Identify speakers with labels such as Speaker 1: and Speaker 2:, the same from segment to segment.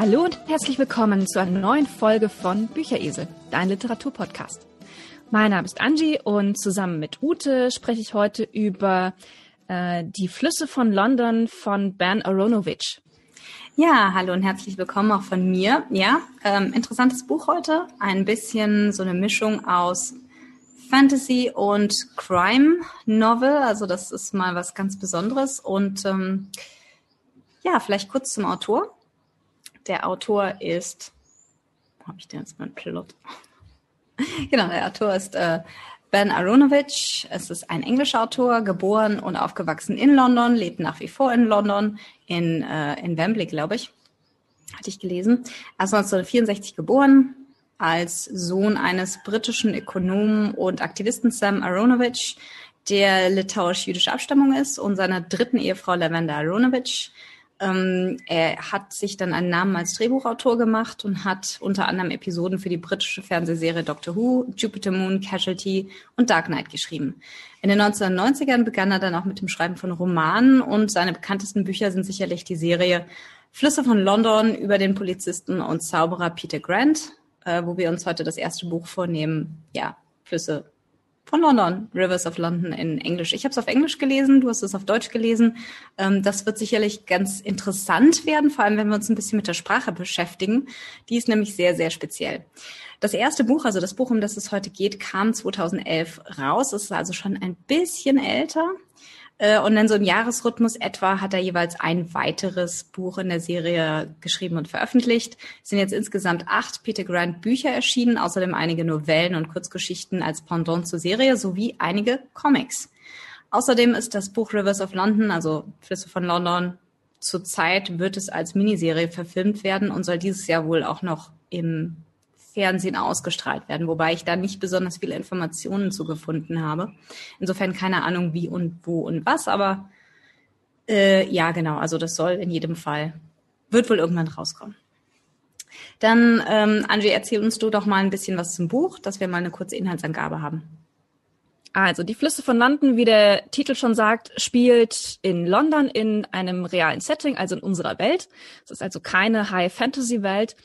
Speaker 1: Hallo und herzlich willkommen zu einer neuen Folge von Bücheresel, dein Literaturpodcast. Mein Name ist Angie und zusammen mit Ute spreche ich heute über äh, Die Flüsse von London von Ben Aronovich.
Speaker 2: Ja, hallo und herzlich willkommen auch von mir. Ja, ähm, interessantes Buch heute. Ein bisschen so eine Mischung aus Fantasy und Crime Novel. Also das ist mal was ganz Besonderes. Und ähm, ja, vielleicht kurz zum Autor. Der Autor ist, wo habe ich denn jetzt meinen Plot? genau, der Autor ist äh, Ben Aronovich. Es ist ein englischer Autor, geboren und aufgewachsen in London, lebt nach wie vor in London, in, äh, in Wembley, glaube ich. Hatte ich gelesen. Er ist 1964 geboren, als Sohn eines britischen Ökonomen und Aktivisten Sam Aronovich, der litauisch-jüdischer Abstammung ist, und seiner dritten Ehefrau Lavenda Aronovich. Ähm, er hat sich dann einen Namen als Drehbuchautor gemacht und hat unter anderem Episoden für die britische Fernsehserie Doctor Who, Jupiter Moon, Casualty und Dark Knight geschrieben. In den 1990ern begann er dann auch mit dem Schreiben von Romanen und seine bekanntesten Bücher sind sicherlich die Serie Flüsse von London über den Polizisten und Zauberer Peter Grant, äh, wo wir uns heute das erste Buch vornehmen. Ja, Flüsse von London, Rivers of London in Englisch. Ich habe es auf Englisch gelesen, du hast es auf Deutsch gelesen. Ähm, das wird sicherlich ganz interessant werden, vor allem wenn wir uns ein bisschen mit der Sprache beschäftigen. Die ist nämlich sehr, sehr speziell. Das erste Buch, also das Buch, um das es heute geht, kam 2011 raus. Es ist also schon ein bisschen älter. Äh, und dann so im Jahresrhythmus etwa hat er jeweils ein weiteres Buch in der Serie geschrieben und veröffentlicht. Es sind jetzt insgesamt acht Peter Grant Bücher erschienen, außerdem einige Novellen und Kurzgeschichten als Pendant zur Serie sowie einige Comics. Außerdem ist das Buch Rivers of London, also Flüsse von London, zurzeit wird es als Miniserie verfilmt werden und soll dieses Jahr wohl auch noch im Fernsehen ausgestrahlt werden, wobei ich da nicht besonders viele Informationen zu gefunden habe. Insofern keine Ahnung wie und wo und was, aber äh, ja, genau, also das soll in jedem Fall, wird wohl irgendwann rauskommen. Dann, ähm, Angie, erzähl uns du doch mal ein bisschen was zum Buch, dass wir mal eine kurze Inhaltsangabe haben.
Speaker 1: Also, die Flüsse von London, wie der Titel schon sagt, spielt in London in einem realen Setting, also in unserer Welt. Es ist also keine High-Fantasy-Welt.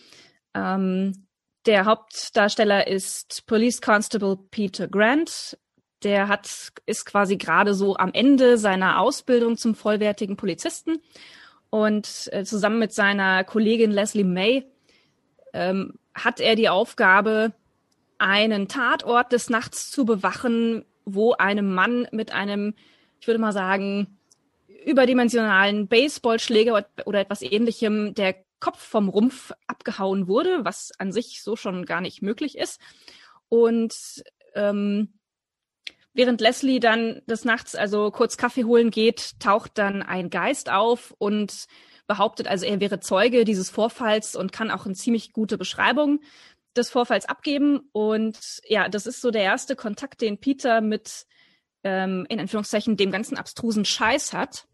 Speaker 1: Ähm, der Hauptdarsteller ist Police Constable Peter Grant. Der hat, ist quasi gerade so am Ende seiner Ausbildung zum vollwertigen Polizisten. Und äh, zusammen mit seiner Kollegin Leslie May ähm, hat er die Aufgabe, einen Tatort des Nachts zu bewachen, wo einem Mann mit einem, ich würde mal sagen, überdimensionalen Baseballschläger oder etwas ähnlichem der Kopf vom Rumpf abgehauen wurde, was an sich so schon gar nicht möglich ist. Und ähm, während Leslie dann des Nachts also kurz Kaffee holen geht, taucht dann ein Geist auf und behauptet also, er wäre Zeuge dieses Vorfalls und kann auch eine ziemlich gute Beschreibung des Vorfalls abgeben. Und ja, das ist so der erste Kontakt, den Peter mit ähm, in Anführungszeichen dem ganzen abstrusen Scheiß hat.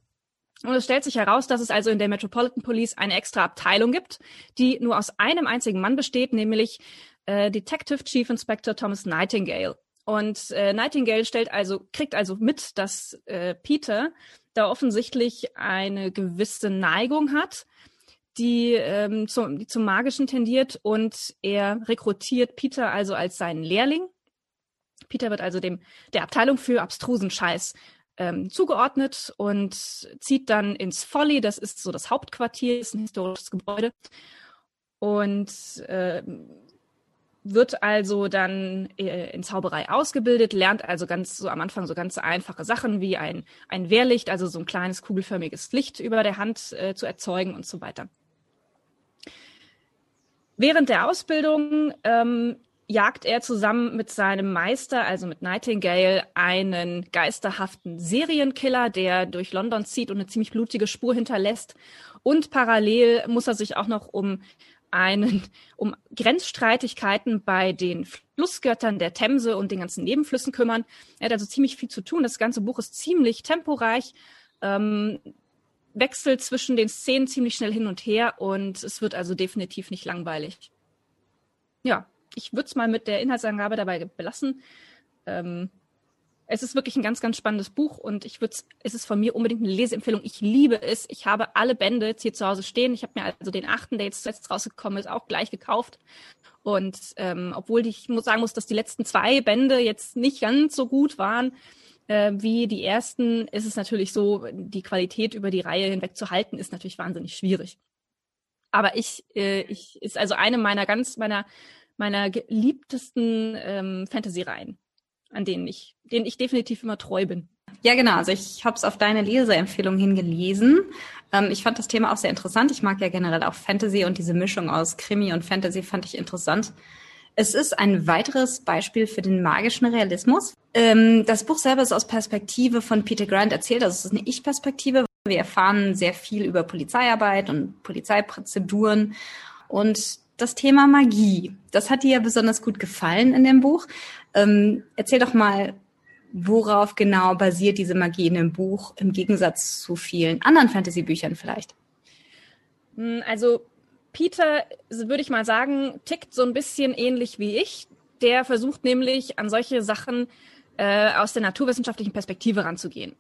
Speaker 1: Und es stellt sich heraus, dass es also in der Metropolitan Police eine extra Abteilung gibt, die nur aus einem einzigen Mann besteht, nämlich äh, Detective Chief Inspector Thomas Nightingale. Und äh, Nightingale stellt also, kriegt also mit, dass äh, Peter da offensichtlich eine gewisse Neigung hat, die, ähm, zum, die zum Magischen tendiert und er rekrutiert Peter also als seinen Lehrling. Peter wird also dem der Abteilung für abstrusen Scheiß ähm, zugeordnet und zieht dann ins Folly, das ist so das Hauptquartier, ist ein historisches Gebäude und äh, wird also dann äh, in Zauberei ausgebildet, lernt also ganz so am Anfang so ganz einfache Sachen wie ein, ein Wehrlicht, also so ein kleines kugelförmiges Licht über der Hand äh, zu erzeugen und so weiter. Während der Ausbildung ähm, jagt er zusammen mit seinem Meister, also mit Nightingale, einen geisterhaften Serienkiller, der durch London zieht und eine ziemlich blutige Spur hinterlässt. Und parallel muss er sich auch noch um einen, um Grenzstreitigkeiten bei den Flussgöttern der Themse und den ganzen Nebenflüssen kümmern. Er hat also ziemlich viel zu tun. Das ganze Buch ist ziemlich temporeich, ähm, wechselt zwischen den Szenen ziemlich schnell hin und her und es wird also definitiv nicht langweilig. Ja, ich würde es mal mit der Inhaltsangabe dabei belassen. Ähm, es ist wirklich ein ganz, ganz spannendes Buch und ich würde es ist von mir unbedingt eine Leseempfehlung. Ich liebe es. Ich habe alle Bände jetzt hier zu Hause stehen. Ich habe mir also den achten, der jetzt zuletzt rausgekommen ist, auch gleich gekauft. Und ähm, obwohl ich muss sagen muss, dass die letzten zwei Bände jetzt nicht ganz so gut waren äh, wie die ersten, ist es natürlich so, die Qualität über die Reihe hinweg zu halten, ist natürlich wahnsinnig schwierig. Aber ich, äh, ich ist also eine meiner ganz meiner meiner geliebtesten ähm, Fantasy-Reihen, an denen ich, denen ich definitiv immer treu bin.
Speaker 2: Ja, genau. Also ich habe es auf deine Leseempfehlung hingelesen. Ähm, ich fand das Thema auch sehr interessant. Ich mag ja generell auch Fantasy und diese Mischung aus Krimi und Fantasy fand ich interessant. Es ist ein weiteres Beispiel für den magischen Realismus. Ähm, das Buch selber ist aus Perspektive von Peter Grant erzählt. Also es ist eine Ich-Perspektive. Wir erfahren sehr viel über Polizeiarbeit und Polizeiprozeduren. Und das Thema Magie. Das hat dir ja besonders gut gefallen in dem Buch. Ähm, erzähl doch mal, worauf genau basiert diese Magie in dem Buch im Gegensatz zu vielen anderen Fantasy-Büchern vielleicht?
Speaker 1: Hm, also Peter, würde ich mal sagen, tickt so ein bisschen ähnlich wie ich. Der versucht nämlich an solche Sachen äh, aus der naturwissenschaftlichen Perspektive ranzugehen.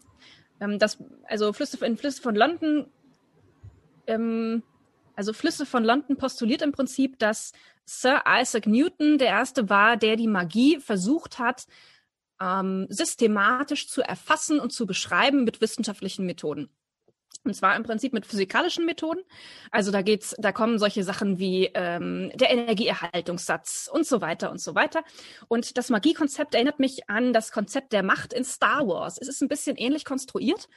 Speaker 1: Ähm, das, also Flüsse, in Flüsse von London ähm, also Flüsse von London postuliert im Prinzip, dass Sir Isaac Newton der erste war, der die Magie versucht hat, ähm, systematisch zu erfassen und zu beschreiben mit wissenschaftlichen Methoden. Und zwar im Prinzip mit physikalischen Methoden. Also da geht's, da kommen solche Sachen wie ähm, der Energieerhaltungssatz und so weiter und so weiter. Und das Magiekonzept erinnert mich an das Konzept der Macht in Star Wars. Es ist ein bisschen ähnlich konstruiert.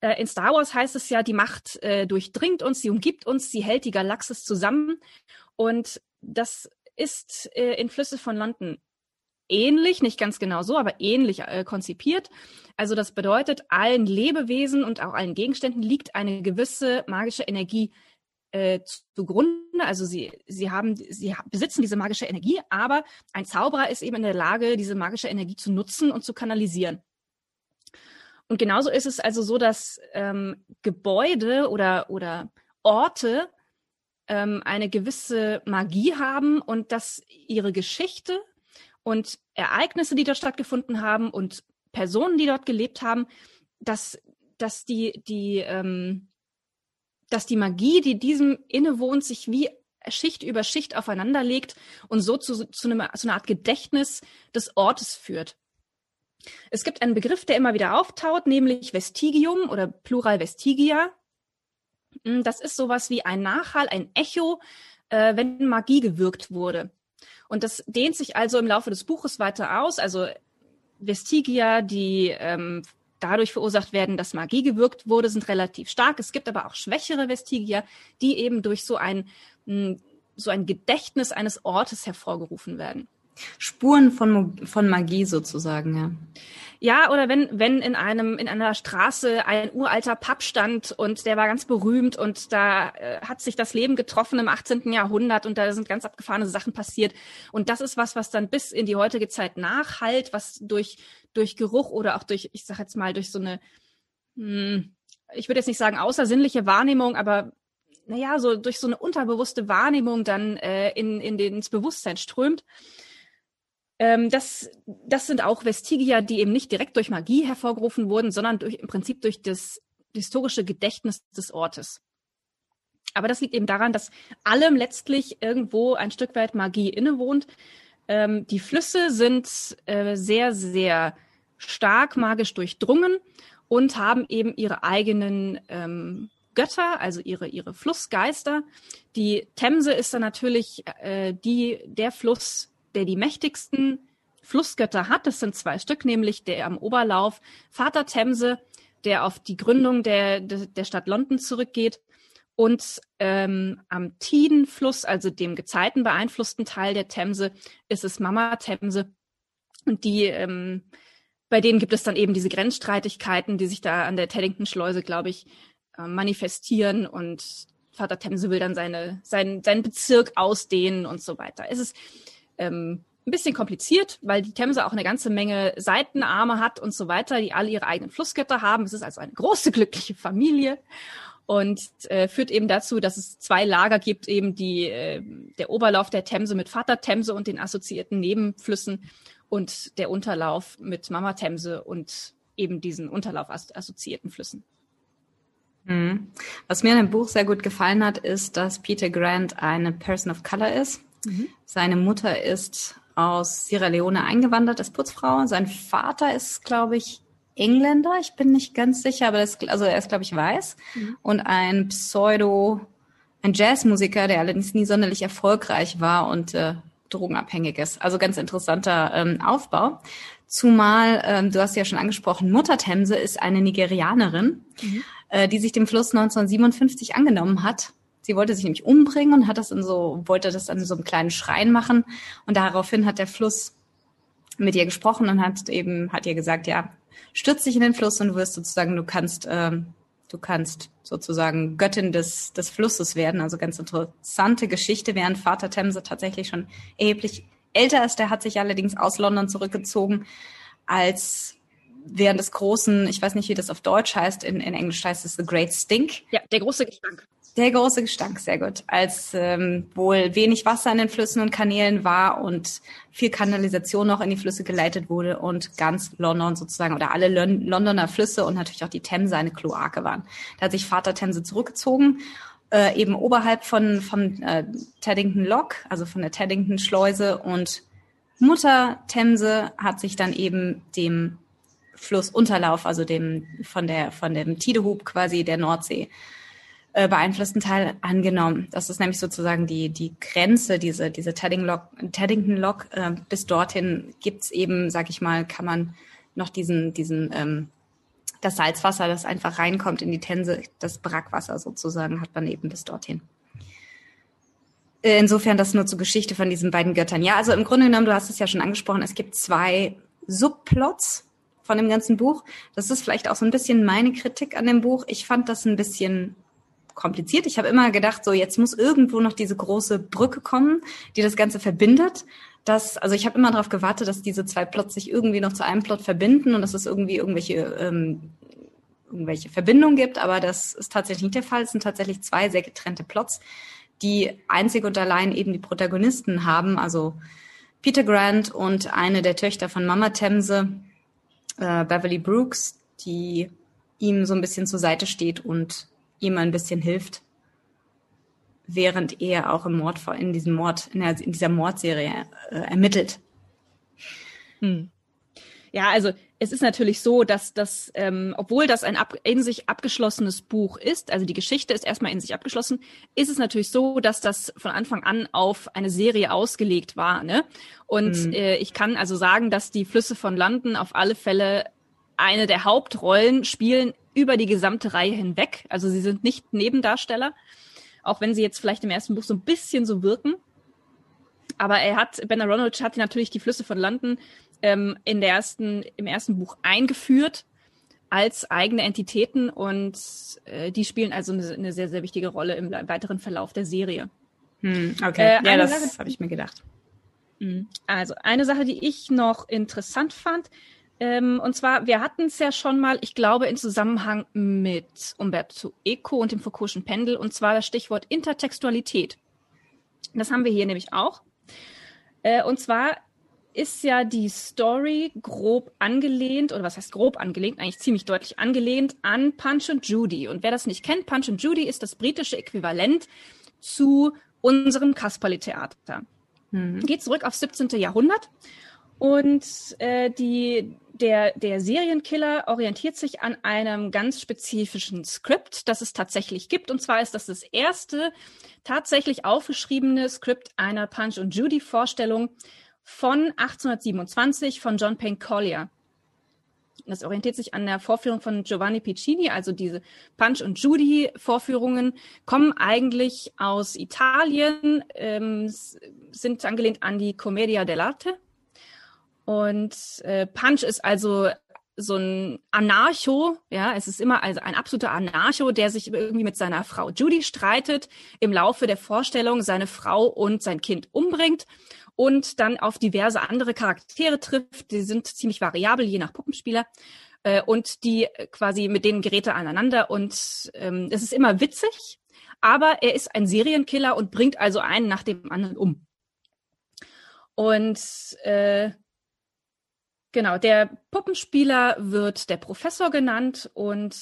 Speaker 1: Äh, in Star Wars heißt es ja, die Macht äh, durchdringt uns, sie umgibt uns, sie hält die Galaxis zusammen. Und das ist äh, in Flüsse von London ähnlich, nicht ganz genau so, aber ähnlich äh, konzipiert. Also das bedeutet, allen Lebewesen und auch allen Gegenständen liegt eine gewisse magische Energie äh, zugrunde. Also sie, sie haben, sie besitzen diese magische Energie, aber ein Zauberer ist eben in der Lage, diese magische Energie zu nutzen und zu kanalisieren. Und genauso ist es also so, dass ähm, Gebäude oder, oder Orte ähm, eine gewisse Magie haben und dass ihre Geschichte und Ereignisse, die dort stattgefunden haben und Personen, die dort gelebt haben, dass, dass die, die, ähm, dass die Magie, die diesem innewohnt, sich wie Schicht über Schicht aufeinander legt und so zu, zu, einem, zu einer Art Gedächtnis des Ortes führt. Es gibt einen Begriff, der immer wieder auftaucht, nämlich Vestigium oder Plural Vestigia. Das ist sowas wie ein Nachhall, ein Echo, äh, wenn Magie gewirkt wurde. Und das dehnt sich also im Laufe des Buches weiter aus. Also Vestigia, die ähm, dadurch verursacht werden, dass Magie gewirkt wurde, sind relativ stark. Es gibt aber auch schwächere Vestigia, die eben durch so ein, so ein Gedächtnis eines Ortes hervorgerufen werden.
Speaker 2: Spuren von, von Magie sozusagen, ja.
Speaker 1: Ja, oder wenn, wenn in einem, in einer Straße ein uralter Pub stand und der war ganz berühmt und da äh, hat sich das Leben getroffen im 18. Jahrhundert und da sind ganz abgefahrene Sachen passiert. Und das ist was, was dann bis in die heutige Zeit nachhalt, was durch, durch Geruch oder auch durch, ich sag jetzt mal, durch so eine, hm, ich würde jetzt nicht sagen außersinnliche Wahrnehmung, aber naja, so durch so eine unterbewusste Wahrnehmung dann äh, in, in den, ins Bewusstsein strömt. Ähm, das, das sind auch Vestigia, die eben nicht direkt durch Magie hervorgerufen wurden, sondern durch, im Prinzip durch das historische Gedächtnis des Ortes. Aber das liegt eben daran, dass allem letztlich irgendwo ein Stück weit Magie innewohnt. Ähm, die Flüsse sind äh, sehr, sehr stark magisch durchdrungen und haben eben ihre eigenen ähm, Götter, also ihre, ihre Flussgeister. Die Themse ist dann natürlich äh, die, der Fluss, der die mächtigsten Flussgötter hat. Das sind zwei Stück, nämlich der am Oberlauf Vater Themse, der auf die Gründung der, der, Stadt London zurückgeht. Und ähm, am Tidenfluss, also dem Gezeiten beeinflussten Teil der Themse, ist es Mama Themse. Und die, ähm, bei denen gibt es dann eben diese Grenzstreitigkeiten, die sich da an der Teddington-Schleuse, glaube ich, äh, manifestieren. Und Vater Themse will dann seine, sein, seinen Bezirk ausdehnen und so weiter. Es ist ähm, ein bisschen kompliziert, weil die Themse auch eine ganze Menge Seitenarme hat und so weiter, die alle ihre eigenen Flussgötter haben. Es ist also eine große glückliche Familie und äh, führt eben dazu, dass es zwei Lager gibt, eben die äh, der Oberlauf der Themse mit Vater Themse und den assoziierten Nebenflüssen und der Unterlauf mit Mama Themse und eben diesen Unterlauf assoziierten Flüssen.
Speaker 2: Mhm. Was mir an dem Buch sehr gut gefallen hat, ist, dass Peter Grant eine Person of Color ist. Mhm. Seine Mutter ist aus Sierra Leone eingewandert, ist Putzfrau. Sein Vater ist, glaube ich, Engländer. Ich bin nicht ganz sicher, aber das, also er ist, glaube ich, weiß. Mhm. Und ein Pseudo, ein Jazzmusiker, der allerdings nie sonderlich erfolgreich war und äh, drogenabhängig ist. Also ganz interessanter ähm, Aufbau. Zumal, ähm, du hast ja schon angesprochen, Mutter Themse ist eine Nigerianerin, mhm. äh, die sich dem Fluss 1957 angenommen hat. Sie wollte sich nämlich umbringen und hat das in so, wollte das an so einem kleinen Schrein machen. Und daraufhin hat der Fluss mit ihr gesprochen und hat eben, hat ihr gesagt, ja, stürz dich in den Fluss und du wirst sozusagen, du kannst, ähm, du kannst sozusagen Göttin des, des Flusses werden. Also ganz interessante Geschichte, während Vater Themse tatsächlich schon erheblich älter ist. Der hat sich allerdings aus London zurückgezogen als während des großen, ich weiß nicht, wie das auf Deutsch heißt, in, in Englisch heißt es The Great Stink.
Speaker 1: Ja, der große Gestank.
Speaker 2: Der große Gestank, sehr gut. Als ähm, wohl wenig Wasser in den Flüssen und Kanälen war und viel Kanalisation noch in die Flüsse geleitet wurde und ganz London sozusagen oder alle Lon Londoner Flüsse und natürlich auch die Themse eine Kloake waren. Da hat sich Vater Themse zurückgezogen äh, eben oberhalb von, von äh, Teddington Lock, also von der Teddington Schleuse und Mutter Themse hat sich dann eben dem Flussunterlauf, also dem von der von dem Tidehub quasi der Nordsee äh, beeinflussten Teil angenommen. Das ist nämlich sozusagen die die Grenze, diese diese Teddington Lock, Teddington Lock äh, bis dorthin gibt's eben, sag ich mal, kann man noch diesen diesen ähm, das Salzwasser, das einfach reinkommt in die Tänse, das Brackwasser sozusagen, hat man eben bis dorthin. Insofern das nur zur Geschichte von diesen beiden Göttern. Ja, also im Grunde genommen, du hast es ja schon angesprochen, es gibt zwei Subplots von dem ganzen Buch. Das ist vielleicht auch so ein bisschen meine Kritik an dem Buch. Ich fand das ein bisschen kompliziert. Ich habe immer gedacht, so jetzt muss irgendwo noch diese große Brücke kommen, die das Ganze verbindet dass, also ich habe immer darauf gewartet, dass diese zwei Plots sich irgendwie noch zu einem Plot verbinden und dass es irgendwie irgendwelche, ähm, irgendwelche Verbindungen gibt, aber das ist tatsächlich nicht der Fall. Es sind tatsächlich zwei sehr getrennte Plots, die einzig und allein eben die Protagonisten haben, also Peter Grant und eine der Töchter von Mama Themse, äh, Beverly Brooks, die ihm so ein bisschen zur Seite steht und ihm ein bisschen hilft während er auch im Mord in diesem Mord in, der, in dieser Mordserie äh, ermittelt.
Speaker 1: Hm. Ja, also es ist natürlich so, dass das, ähm, obwohl das ein ab, in sich abgeschlossenes Buch ist, also die Geschichte ist erstmal in sich abgeschlossen, ist es natürlich so, dass das von Anfang an auf eine Serie ausgelegt war. Ne? Und hm. äh, ich kann also sagen, dass die Flüsse von London auf alle Fälle eine der Hauptrollen spielen über die gesamte Reihe hinweg. Also sie sind nicht Nebendarsteller auch wenn sie jetzt vielleicht im ersten Buch so ein bisschen so wirken. Aber er hat, Ben Ronald hat natürlich die Flüsse von London ähm, in der ersten, im ersten Buch eingeführt als eigene Entitäten und äh, die spielen also eine, eine, sehr, sehr wichtige Rolle im weiteren Verlauf der Serie.
Speaker 2: Hm, okay, äh, ja, das habe ich mir gedacht.
Speaker 1: Hm, also eine Sache, die ich noch interessant fand, ähm, und zwar, wir hatten es ja schon mal, ich glaube, in Zusammenhang mit Umberto Eco und dem Foucault'schen Pendel, und zwar das Stichwort Intertextualität. Das haben wir hier nämlich auch. Äh, und zwar ist ja die Story grob angelehnt, oder was heißt grob angelehnt, eigentlich ziemlich deutlich angelehnt an Punch and Judy. Und wer das nicht kennt, Punch and Judy ist das britische Äquivalent zu unserem Kasperli-Theater. Mhm. Geht zurück aufs 17. Jahrhundert. Und äh, die der, der Serienkiller orientiert sich an einem ganz spezifischen Skript, das es tatsächlich gibt. Und zwar ist das das erste tatsächlich aufgeschriebene Skript einer Punch und Judy Vorstellung von 1827 von John Payne Collier. Das orientiert sich an der Vorführung von Giovanni Piccini, also diese Punch und Judy Vorführungen kommen eigentlich aus Italien, ähm, sind angelehnt an die Commedia dell'arte und äh, Punch ist also so ein Anarcho, ja, es ist immer also ein absoluter Anarcho, der sich irgendwie mit seiner Frau Judy streitet, im Laufe der Vorstellung seine Frau und sein Kind umbringt und dann auf diverse andere Charaktere trifft. Die sind ziemlich variabel, je nach Puppenspieler. Äh, und die quasi mit denen gerät er aneinander und ähm, es ist immer witzig, aber er ist ein Serienkiller und bringt also einen nach dem anderen um. Und äh, Genau, der Puppenspieler wird der Professor genannt und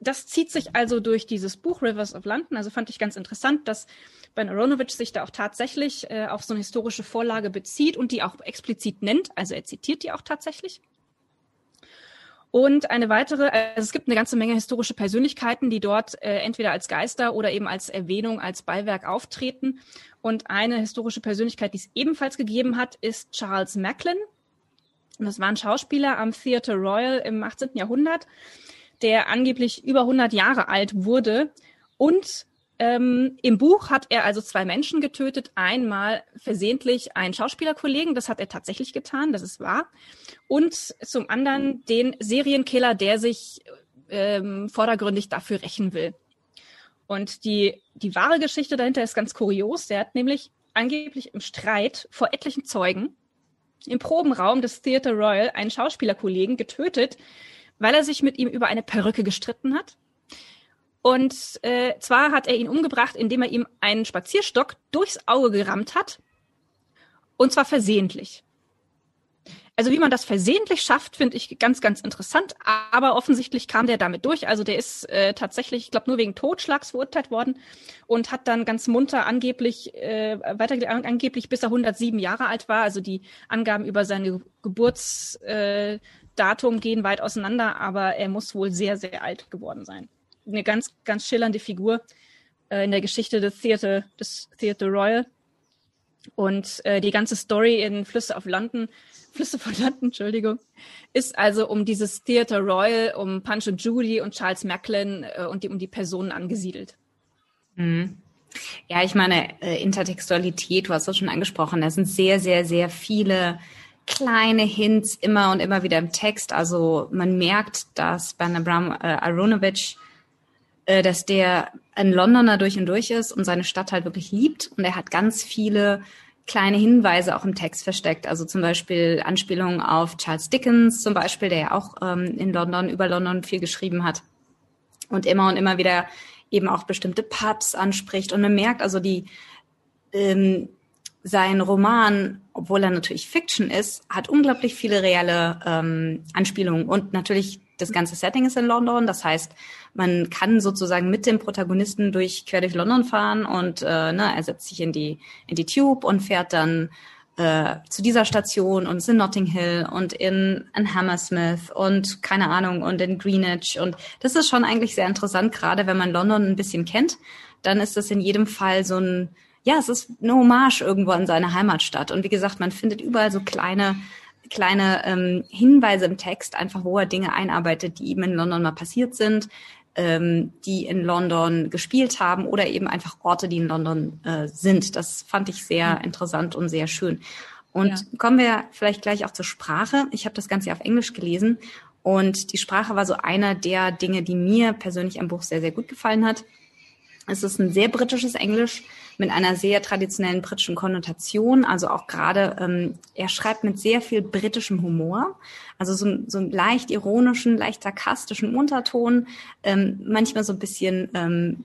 Speaker 1: das zieht sich also durch dieses Buch Rivers of London. Also fand ich ganz interessant, dass Ben Aronovich sich da auch tatsächlich äh, auf so eine historische Vorlage bezieht und die auch explizit nennt. Also er zitiert die auch tatsächlich. Und eine weitere, also es gibt eine ganze Menge historische Persönlichkeiten, die dort äh, entweder als Geister oder eben als Erwähnung, als Beiwerk auftreten. Und eine historische Persönlichkeit, die es ebenfalls gegeben hat, ist Charles Macklin. Und das war ein Schauspieler am Theatre Royal im 18. Jahrhundert, der angeblich über 100 Jahre alt wurde. Und ähm, im Buch hat er also zwei Menschen getötet. Einmal versehentlich einen Schauspielerkollegen, das hat er tatsächlich getan, das ist wahr. Und zum anderen den Serienkiller, der sich ähm, vordergründig dafür rächen will. Und die, die wahre Geschichte dahinter ist ganz kurios. Der hat nämlich angeblich im Streit vor etlichen Zeugen im Probenraum des Theatre Royal einen Schauspielerkollegen getötet, weil er sich mit ihm über eine Perücke gestritten hat. Und äh, zwar hat er ihn umgebracht, indem er ihm einen Spazierstock durchs Auge gerammt hat. Und zwar versehentlich. Also wie man das versehentlich schafft, finde ich ganz, ganz interessant. Aber offensichtlich kam der damit durch. Also der ist äh, tatsächlich, ich glaube, nur wegen Totschlags verurteilt worden und hat dann ganz munter angeblich äh, weiter angeblich bis er 107 Jahre alt war. Also die Angaben über seine Geburtsdatum äh, gehen weit auseinander, aber er muss wohl sehr, sehr alt geworden sein. Eine ganz, ganz schillernde Figur äh, in der Geschichte des Theater, des Theater Royal. Und äh, die ganze Story in Flüsse of London Flüsse von London, Entschuldigung, ist also um dieses Theatre Royal, um Punch und Judy und Charles Macklin äh, und die, um die Personen angesiedelt.
Speaker 2: Mhm. Ja, ich meine, äh, Intertextualität, du hast das schon angesprochen, da sind sehr, sehr, sehr viele kleine Hints immer und immer wieder im Text. Also man merkt, dass bei Abram äh, Aronovich, dass der ein Londoner durch und durch ist und seine Stadt halt wirklich liebt. Und er hat ganz viele kleine Hinweise auch im Text versteckt. Also zum Beispiel Anspielungen auf Charles Dickens zum Beispiel, der ja auch ähm, in London, über London viel geschrieben hat und immer und immer wieder eben auch bestimmte Pubs anspricht. Und man merkt also die, ähm, sein Roman, obwohl er natürlich Fiction ist, hat unglaublich viele reale ähm, Anspielungen und natürlich das ganze Setting ist in London. Das heißt, man kann sozusagen mit dem Protagonisten durch quer durch London fahren und äh, ne, er setzt sich in die in die Tube und fährt dann äh, zu dieser Station und ist in Notting Hill und in, in Hammersmith und keine Ahnung und in Greenwich und das ist schon eigentlich sehr interessant, gerade wenn man London ein bisschen kennt, dann ist das in jedem Fall so ein ja, es ist eine Hommage irgendwo an seine Heimatstadt und wie gesagt, man findet überall so kleine kleine ähm, Hinweise im Text, einfach wo er Dinge einarbeitet, die ihm in London mal passiert sind, ähm, die in London gespielt haben oder eben einfach Orte, die in London äh, sind. Das fand ich sehr mhm. interessant und sehr schön. Und ja. kommen wir vielleicht gleich auch zur Sprache. Ich habe das Ganze auf Englisch gelesen und die Sprache war so einer der Dinge, die mir persönlich am Buch sehr, sehr gut gefallen hat. Es ist ein sehr britisches Englisch mit einer sehr traditionellen britischen Konnotation. Also auch gerade, ähm, er schreibt mit sehr viel britischem Humor, also so, so einen leicht ironischen, leicht sarkastischen Unterton, ähm, manchmal so ein bisschen ähm,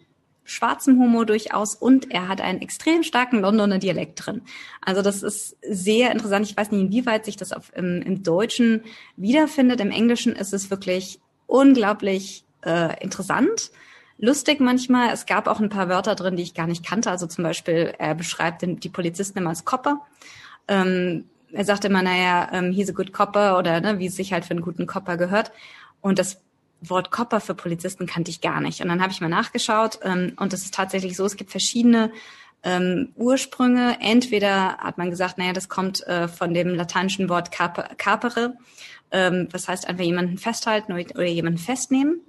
Speaker 2: schwarzem Humor durchaus und er hat einen extrem starken Londoner Dialekt drin. Also das ist sehr interessant. Ich weiß nicht, inwieweit sich das auf, im, im Deutschen wiederfindet. Im Englischen ist es wirklich unglaublich äh, interessant lustig manchmal. Es gab auch ein paar Wörter drin, die ich gar nicht kannte. Also zum Beispiel, er beschreibt den, die Polizisten immer als Copper. Ähm, er sagt immer, naja, ähm, he's a good copper oder ne, wie es sich halt für einen guten Copper gehört. Und das Wort Copper für Polizisten kannte ich gar nicht. Und dann habe ich mal nachgeschaut ähm, und es ist tatsächlich so, es gibt verschiedene ähm, Ursprünge. Entweder hat man gesagt, naja, das kommt äh, von dem lateinischen Wort capere, ähm, das heißt einfach jemanden festhalten oder jemanden festnehmen.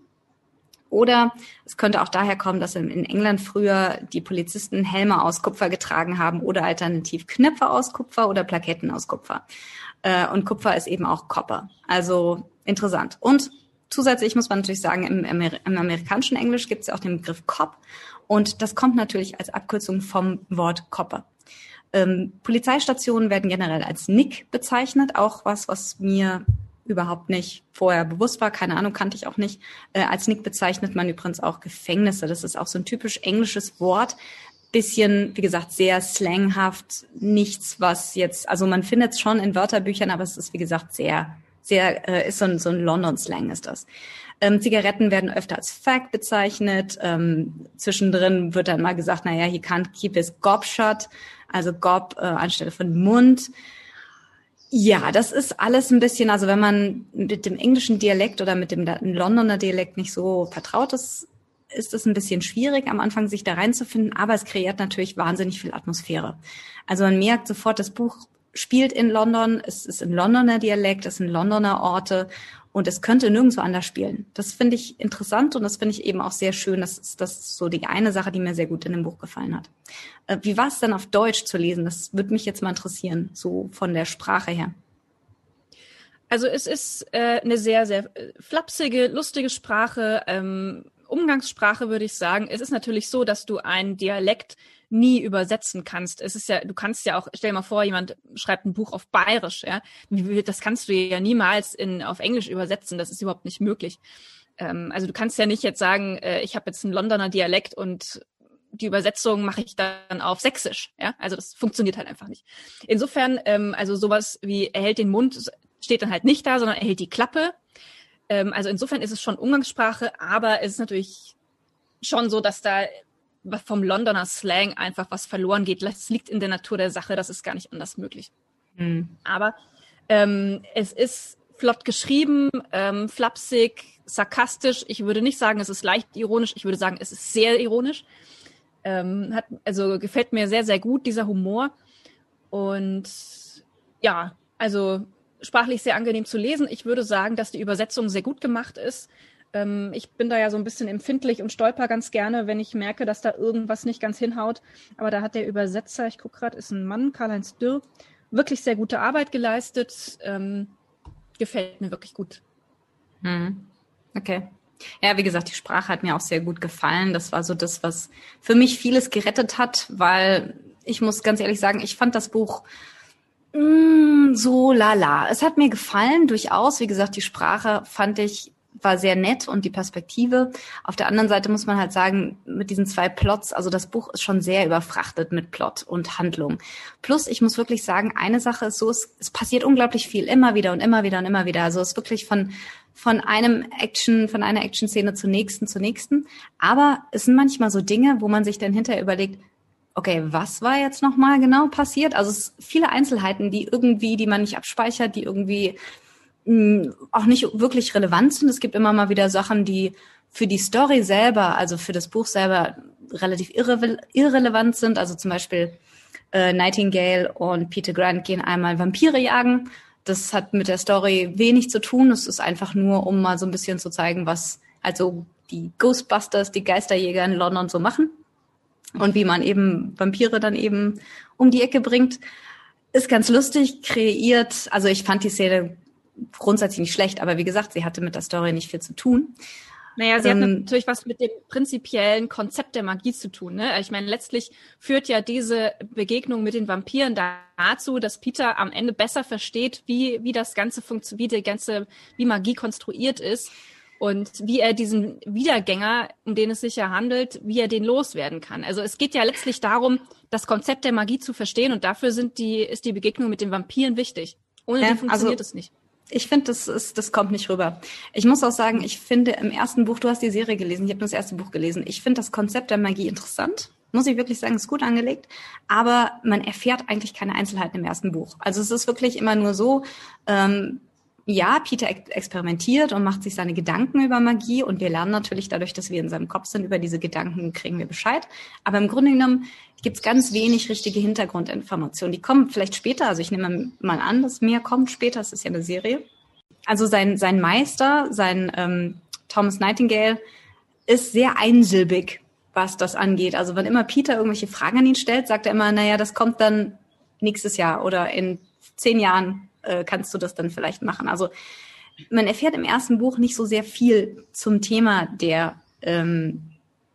Speaker 2: Oder es könnte auch daher kommen, dass in England früher die Polizisten Helme aus Kupfer getragen haben oder alternativ Knöpfe aus Kupfer oder Plaketten aus Kupfer. Äh, und Kupfer ist eben auch Copper. Also interessant. Und zusätzlich muss man natürlich sagen, im, Amer im amerikanischen Englisch gibt es ja auch den Begriff Cop. Und das kommt natürlich als Abkürzung vom Wort Copper. Ähm, Polizeistationen werden generell als Nick bezeichnet, auch was, was mir überhaupt nicht vorher bewusst war, keine Ahnung, kannte ich auch nicht. Äh, als Nick bezeichnet man übrigens auch Gefängnisse. Das ist auch so ein typisch englisches Wort. bisschen, wie gesagt, sehr slanghaft, nichts, was jetzt, also man findet es schon in Wörterbüchern, aber es ist, wie gesagt, sehr, sehr, äh, ist so ein, so ein London-Slang ist das. Ähm, Zigaretten werden öfter als Fact bezeichnet. Ähm, zwischendrin wird dann mal gesagt, naja, he can't keep his gob shut, also gob äh, anstelle von Mund. Ja, das ist alles ein bisschen, also wenn man mit dem englischen Dialekt oder mit dem Londoner Dialekt nicht so vertraut ist, ist es ein bisschen schwierig, am Anfang sich da reinzufinden, aber es kreiert natürlich wahnsinnig viel Atmosphäre. Also man merkt sofort, das Buch spielt in London, es ist ein Londoner Dialekt, es sind Londoner Orte und es könnte nirgendwo anders spielen. Das finde ich interessant und das finde ich eben auch sehr schön. Das ist, das ist so die eine Sache, die mir sehr gut in dem Buch gefallen hat. Äh, wie war es denn auf Deutsch zu lesen? Das würde mich jetzt mal interessieren, so von der Sprache her.
Speaker 1: Also es ist äh, eine sehr, sehr äh, flapsige, lustige Sprache. Ähm, Umgangssprache würde ich sagen. Es ist natürlich so, dass du einen Dialekt nie übersetzen kannst. Es ist ja, du kannst ja auch, stell dir mal vor, jemand schreibt ein Buch auf Bayerisch, ja. Das kannst du ja niemals in, auf Englisch übersetzen. Das ist überhaupt nicht möglich. Ähm, also du kannst ja nicht jetzt sagen, äh, ich habe jetzt einen Londoner Dialekt und die Übersetzung mache ich dann auf Sächsisch. Ja, also das funktioniert halt einfach nicht. Insofern, ähm, also sowas wie er hält den Mund steht dann halt nicht da, sondern er hält die Klappe. Ähm, also insofern ist es schon Umgangssprache, aber es ist natürlich schon so, dass da vom Londoner Slang einfach was verloren geht. Das liegt in der Natur der Sache, das ist gar nicht anders möglich. Mhm. Aber ähm, es ist flott geschrieben, ähm, flapsig, sarkastisch. Ich würde nicht sagen, es ist leicht ironisch. Ich würde sagen, es ist sehr ironisch. Ähm, hat, also gefällt mir sehr, sehr gut, dieser Humor. Und ja, also sprachlich sehr angenehm zu lesen. Ich würde sagen, dass die Übersetzung sehr gut gemacht ist. Ähm, ich bin da ja so ein bisschen empfindlich und stolper ganz gerne, wenn ich merke, dass da irgendwas nicht ganz hinhaut. Aber da hat der Übersetzer, ich gucke gerade, ist ein Mann, Karl-Heinz Dürr, wirklich sehr gute Arbeit geleistet. Ähm, gefällt mir wirklich gut.
Speaker 2: Hm. Okay. Ja, wie gesagt, die Sprache hat mir auch sehr gut gefallen. Das war so das, was für mich vieles gerettet hat, weil ich muss ganz ehrlich sagen, ich fand das Buch Mm, so lala. Es hat mir gefallen, durchaus. Wie gesagt, die Sprache fand ich war sehr nett und die Perspektive. Auf der anderen Seite muss man halt sagen, mit diesen zwei Plots, also das Buch ist schon sehr überfrachtet mit Plot und Handlung. Plus, ich muss wirklich sagen, eine Sache ist so, es, es passiert unglaublich viel, immer wieder und immer wieder und immer wieder. Also es ist wirklich von, von einem Action, von einer Action-Szene zur nächsten, zur nächsten. Aber es sind manchmal so Dinge, wo man sich dann hinterher überlegt, okay, was war jetzt nochmal genau passiert? Also es viele Einzelheiten, die irgendwie, die man nicht abspeichert, die irgendwie mh, hm, auch nicht wirklich relevant sind. Es gibt immer mal wieder Sachen, die für die Story selber, also für das Buch selber relativ irre irrelevant sind. Also zum Beispiel äh, Nightingale und Peter Grant gehen einmal Vampire jagen. Das hat mit der Story wenig zu tun. Es ist einfach nur, um mal so ein bisschen zu zeigen, was also die Ghostbusters, die Geisterjäger in London so machen und wie man eben Vampire dann eben um die Ecke bringt. Ist ganz lustig, kreiert. Also ich fand die Szene grundsätzlich nicht schlecht, aber wie gesagt, sie hatte mit der Story nicht viel zu tun.
Speaker 1: Naja, sie ähm, hat natürlich was mit dem prinzipiellen Konzept der Magie zu tun. Ne? Ich meine, letztlich führt ja diese Begegnung mit den Vampiren dazu, dass Peter am Ende besser versteht, wie, wie das Ganze funktioniert, wie die ganze, wie Magie konstruiert ist und wie er diesen Wiedergänger, um den es sich ja handelt, wie er den loswerden kann. Also es geht ja letztlich darum, das Konzept der Magie zu verstehen und dafür sind die, ist die Begegnung mit den Vampiren wichtig. Ohne ja, die funktioniert also, es nicht.
Speaker 2: Ich finde, das ist, das kommt nicht rüber. Ich muss auch sagen, ich finde im ersten Buch, du hast die Serie gelesen, ich habe nur das erste Buch gelesen. Ich finde das Konzept der Magie interessant. Muss ich wirklich sagen, ist gut angelegt. Aber man erfährt eigentlich keine Einzelheiten im ersten Buch. Also es ist wirklich immer nur so, ähm, ja, Peter experimentiert und macht sich seine Gedanken über Magie und wir lernen natürlich dadurch, dass wir in seinem Kopf sind, über diese Gedanken kriegen wir Bescheid. Aber im Grunde genommen gibt es ganz wenig richtige Hintergrundinformationen. Die kommen vielleicht später, also ich nehme mal an, dass mehr kommt später, es ist ja eine Serie. Also sein, sein Meister, sein ähm, Thomas Nightingale, ist sehr einsilbig, was das angeht. Also wenn immer Peter irgendwelche Fragen an ihn stellt, sagt er immer, naja, das kommt dann nächstes Jahr oder in zehn Jahren äh, kannst du das dann vielleicht machen. Also man erfährt im ersten Buch nicht so sehr viel zum Thema der ähm,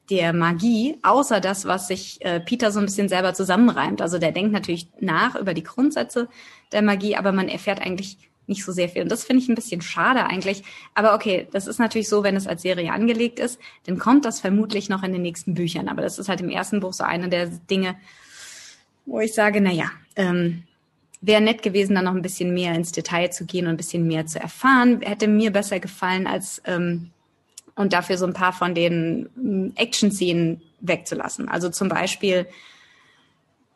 Speaker 2: der Magie, außer das, was sich äh, Peter so ein bisschen selber zusammenreimt. Also der denkt natürlich nach über die Grundsätze der Magie, aber man erfährt eigentlich nicht so sehr viel. Und das finde ich ein bisschen schade eigentlich. Aber okay, das ist natürlich so, wenn es als Serie angelegt ist, dann kommt das vermutlich noch in den nächsten Büchern. Aber das ist halt im ersten Buch so eine der Dinge, wo ich sage, na ja, ähm, wäre nett gewesen, dann noch ein bisschen mehr ins Detail zu gehen und ein bisschen mehr zu erfahren. Hätte mir besser gefallen, als ähm, und dafür so ein paar von den ähm, Action-Szenen wegzulassen. Also zum Beispiel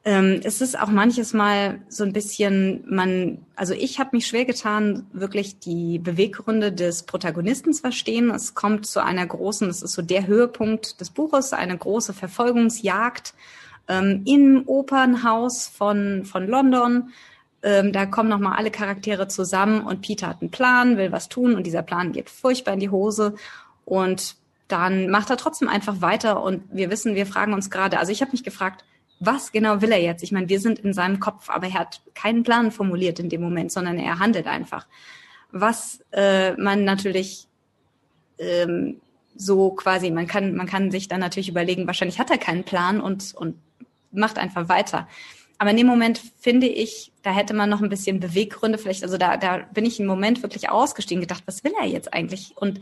Speaker 2: ähm, es ist auch manches Mal so ein bisschen, man, also ich habe mich schwer getan, wirklich die Beweggründe des Protagonisten zu verstehen. Es kommt zu einer großen, es ist so der Höhepunkt des Buches, eine große Verfolgungsjagd ähm, im Opernhaus von, von London. Ähm, da kommen nochmal alle Charaktere zusammen und Peter hat einen Plan, will was tun und dieser Plan geht furchtbar in die Hose und dann macht er trotzdem einfach weiter und wir wissen, wir fragen uns gerade, also ich habe mich gefragt, was genau will er jetzt? Ich meine, wir sind in seinem Kopf, aber er hat keinen Plan formuliert in dem Moment, sondern er handelt einfach. Was äh, man natürlich ähm, so quasi, man kann, man kann sich dann natürlich überlegen, wahrscheinlich hat er keinen Plan und, und macht einfach weiter. Aber in dem Moment finde ich, da hätte man noch ein bisschen Beweggründe vielleicht, also da, da bin ich im Moment wirklich ausgestiegen, gedacht, was will er jetzt eigentlich? Und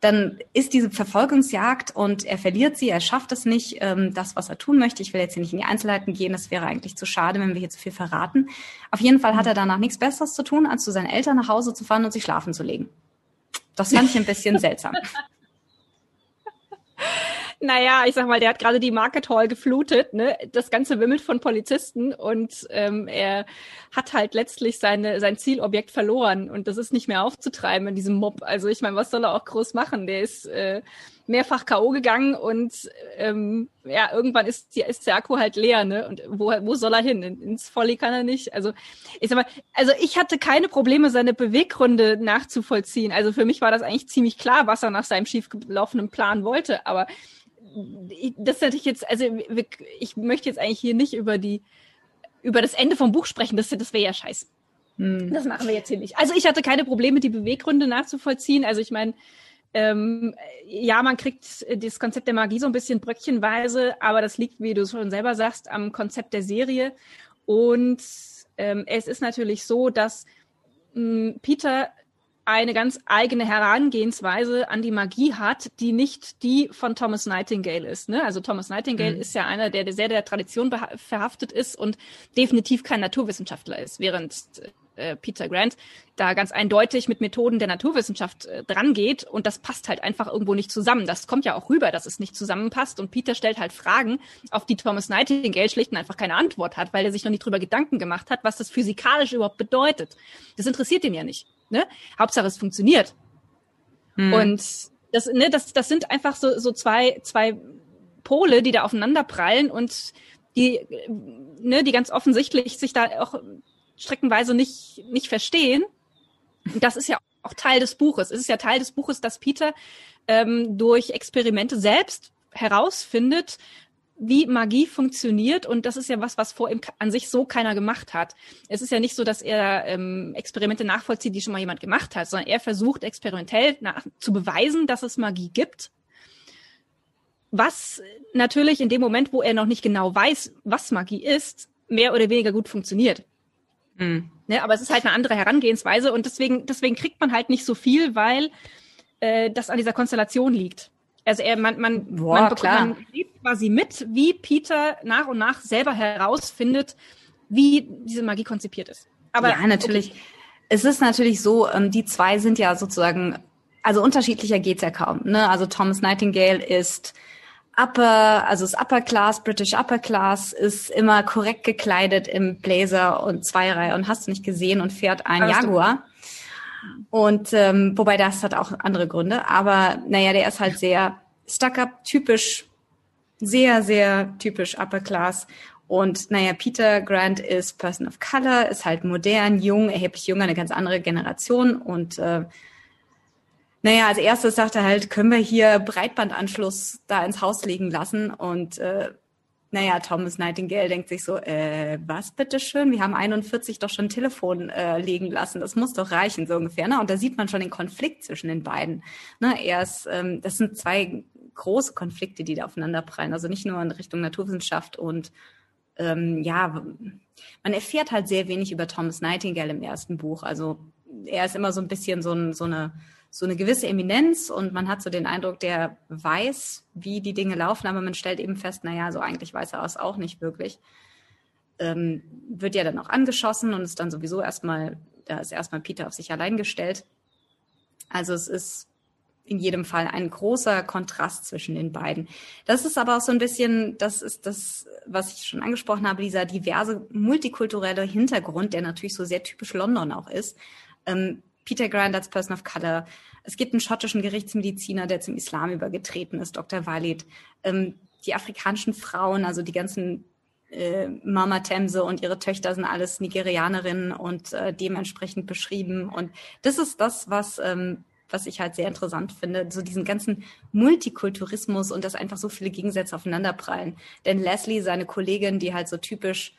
Speaker 2: dann ist diese Verfolgungsjagd und er verliert sie, er schafft es nicht, ähm, das, was er tun möchte. Ich will jetzt hier nicht in die Einzelheiten gehen, das wäre eigentlich zu schade, wenn wir hier zu viel verraten. Auf jeden Fall hat er danach nichts Besseres zu tun, als zu seinen Eltern nach Hause zu fahren und sich schlafen zu legen. Das fand ich ein bisschen seltsam.
Speaker 1: Naja, ich sag mal, der hat gerade die Market Hall geflutet, ne? Das Ganze wimmelt von Polizisten und ähm, er hat halt letztlich seine, sein Zielobjekt verloren und das ist nicht mehr aufzutreiben in diesem Mob. Also ich meine, was soll er auch groß machen? Der ist äh, mehrfach K.O. gegangen und ähm, ja, irgendwann ist, ist der Akku halt leer, ne? Und wo, wo soll er hin? ins Volley kann er nicht. Also ich sag mal, also ich hatte keine Probleme, seine Beweggründe nachzuvollziehen. Also für mich war das eigentlich ziemlich klar, was er nach seinem schiefgelaufenen Plan wollte, aber das hätte ich jetzt, also ich möchte jetzt eigentlich hier nicht über die, über das Ende vom Buch sprechen, das, das wäre ja scheiße. Hm. Das machen wir jetzt hier nicht. Also ich hatte keine Probleme, die Beweggründe nachzuvollziehen. Also ich meine, ähm, ja, man kriegt das Konzept der Magie so ein bisschen bröckchenweise, aber das liegt, wie du schon selber sagst, am Konzept der Serie. Und ähm, es ist natürlich so, dass mh, Peter eine ganz eigene Herangehensweise an die Magie hat, die nicht die von Thomas Nightingale ist. Ne? Also Thomas Nightingale mhm. ist ja einer, der sehr der Tradition verhaftet ist und definitiv kein Naturwissenschaftler ist, während äh, Peter Grant da ganz eindeutig mit Methoden der Naturwissenschaft äh, dran geht und das passt halt einfach irgendwo nicht zusammen. Das kommt ja auch rüber, dass es nicht zusammenpasst und Peter stellt halt Fragen, auf die Thomas Nightingale schlicht und einfach keine Antwort hat, weil er sich noch nicht drüber Gedanken gemacht hat, was das physikalisch überhaupt bedeutet. Das interessiert ihn ja nicht. Ne? Hauptsache es funktioniert. Hm. Und das, ne, das, das sind einfach so, so zwei, zwei Pole, die da aufeinander prallen und die, ne, die ganz offensichtlich sich da auch streckenweise nicht, nicht verstehen. Und das ist ja auch Teil des Buches. Es ist ja Teil des Buches, dass Peter ähm, durch Experimente selbst herausfindet, wie Magie funktioniert. Und das ist ja was, was vor ihm an sich so keiner gemacht hat. Es ist ja nicht so, dass er ähm, Experimente nachvollzieht, die schon mal jemand gemacht hat, sondern er versucht experimentell nach, zu beweisen, dass es Magie gibt. Was natürlich in dem Moment, wo er noch nicht genau weiß, was Magie ist, mehr oder weniger gut funktioniert. Mhm. Ne, aber es ist halt eine andere Herangehensweise und deswegen, deswegen kriegt man halt nicht so viel, weil äh, das an dieser Konstellation liegt. Also er, man, man, Boah, man, klar. man lebt quasi mit, wie Peter nach und nach selber herausfindet, wie diese Magie konzipiert ist.
Speaker 2: Aber ja, natürlich. Okay. Es ist natürlich so, ähm, die zwei sind ja sozusagen, also unterschiedlicher geht's ja kaum. Ne? Also Thomas Nightingale ist Upper, also ist Upper Class, British Upper Class, ist immer korrekt gekleidet im Blazer und Zweireihe und hast du nicht gesehen und fährt ein hast Jaguar. Und ähm, wobei das hat auch andere Gründe, aber naja, der ist halt sehr stuck-up, typisch, sehr, sehr typisch Upper Class. Und naja, Peter Grant ist Person of Color, ist halt modern, jung, erheblich jünger, eine ganz andere Generation und äh, naja, als erstes sagt er halt, können wir hier Breitbandanschluss da ins Haus legen lassen? Und äh, naja, Thomas Nightingale denkt sich so, äh, was bitteschön? Wir haben 41 doch schon Telefon äh, legen lassen. Das muss doch reichen, so ungefähr. Ne? Und da sieht man schon den Konflikt zwischen den beiden. Ne? Er ist, ähm, das sind zwei große Konflikte, die da aufeinander prallen. Also nicht nur in Richtung Naturwissenschaft und ähm, ja, man erfährt halt sehr wenig über Thomas Nightingale im ersten Buch. Also er ist immer so ein bisschen so, ein, so eine so eine gewisse Eminenz und man hat so den Eindruck, der weiß, wie die Dinge laufen, aber man stellt eben fest, naja, so eigentlich weiß er es auch nicht wirklich. Ähm, wird ja dann auch angeschossen und ist dann sowieso erstmal, da ist erstmal Peter auf sich allein gestellt. Also es ist in jedem Fall ein großer Kontrast zwischen den beiden. Das ist aber auch so ein bisschen, das ist das, was ich schon angesprochen habe, dieser diverse multikulturelle Hintergrund, der natürlich so sehr typisch London auch ist. Ähm, Peter Grant als Person of Color. Es gibt einen schottischen Gerichtsmediziner, der zum Islam übergetreten ist, Dr. Walid. Ähm, die afrikanischen Frauen, also die ganzen äh, Mama Themse und ihre Töchter sind alles Nigerianerinnen und äh, dementsprechend beschrieben. Und das ist das, was, ähm, was ich halt sehr interessant finde, so diesen ganzen Multikulturismus und dass einfach so viele Gegensätze aufeinanderprallen. Denn Leslie, seine Kollegin, die halt so typisch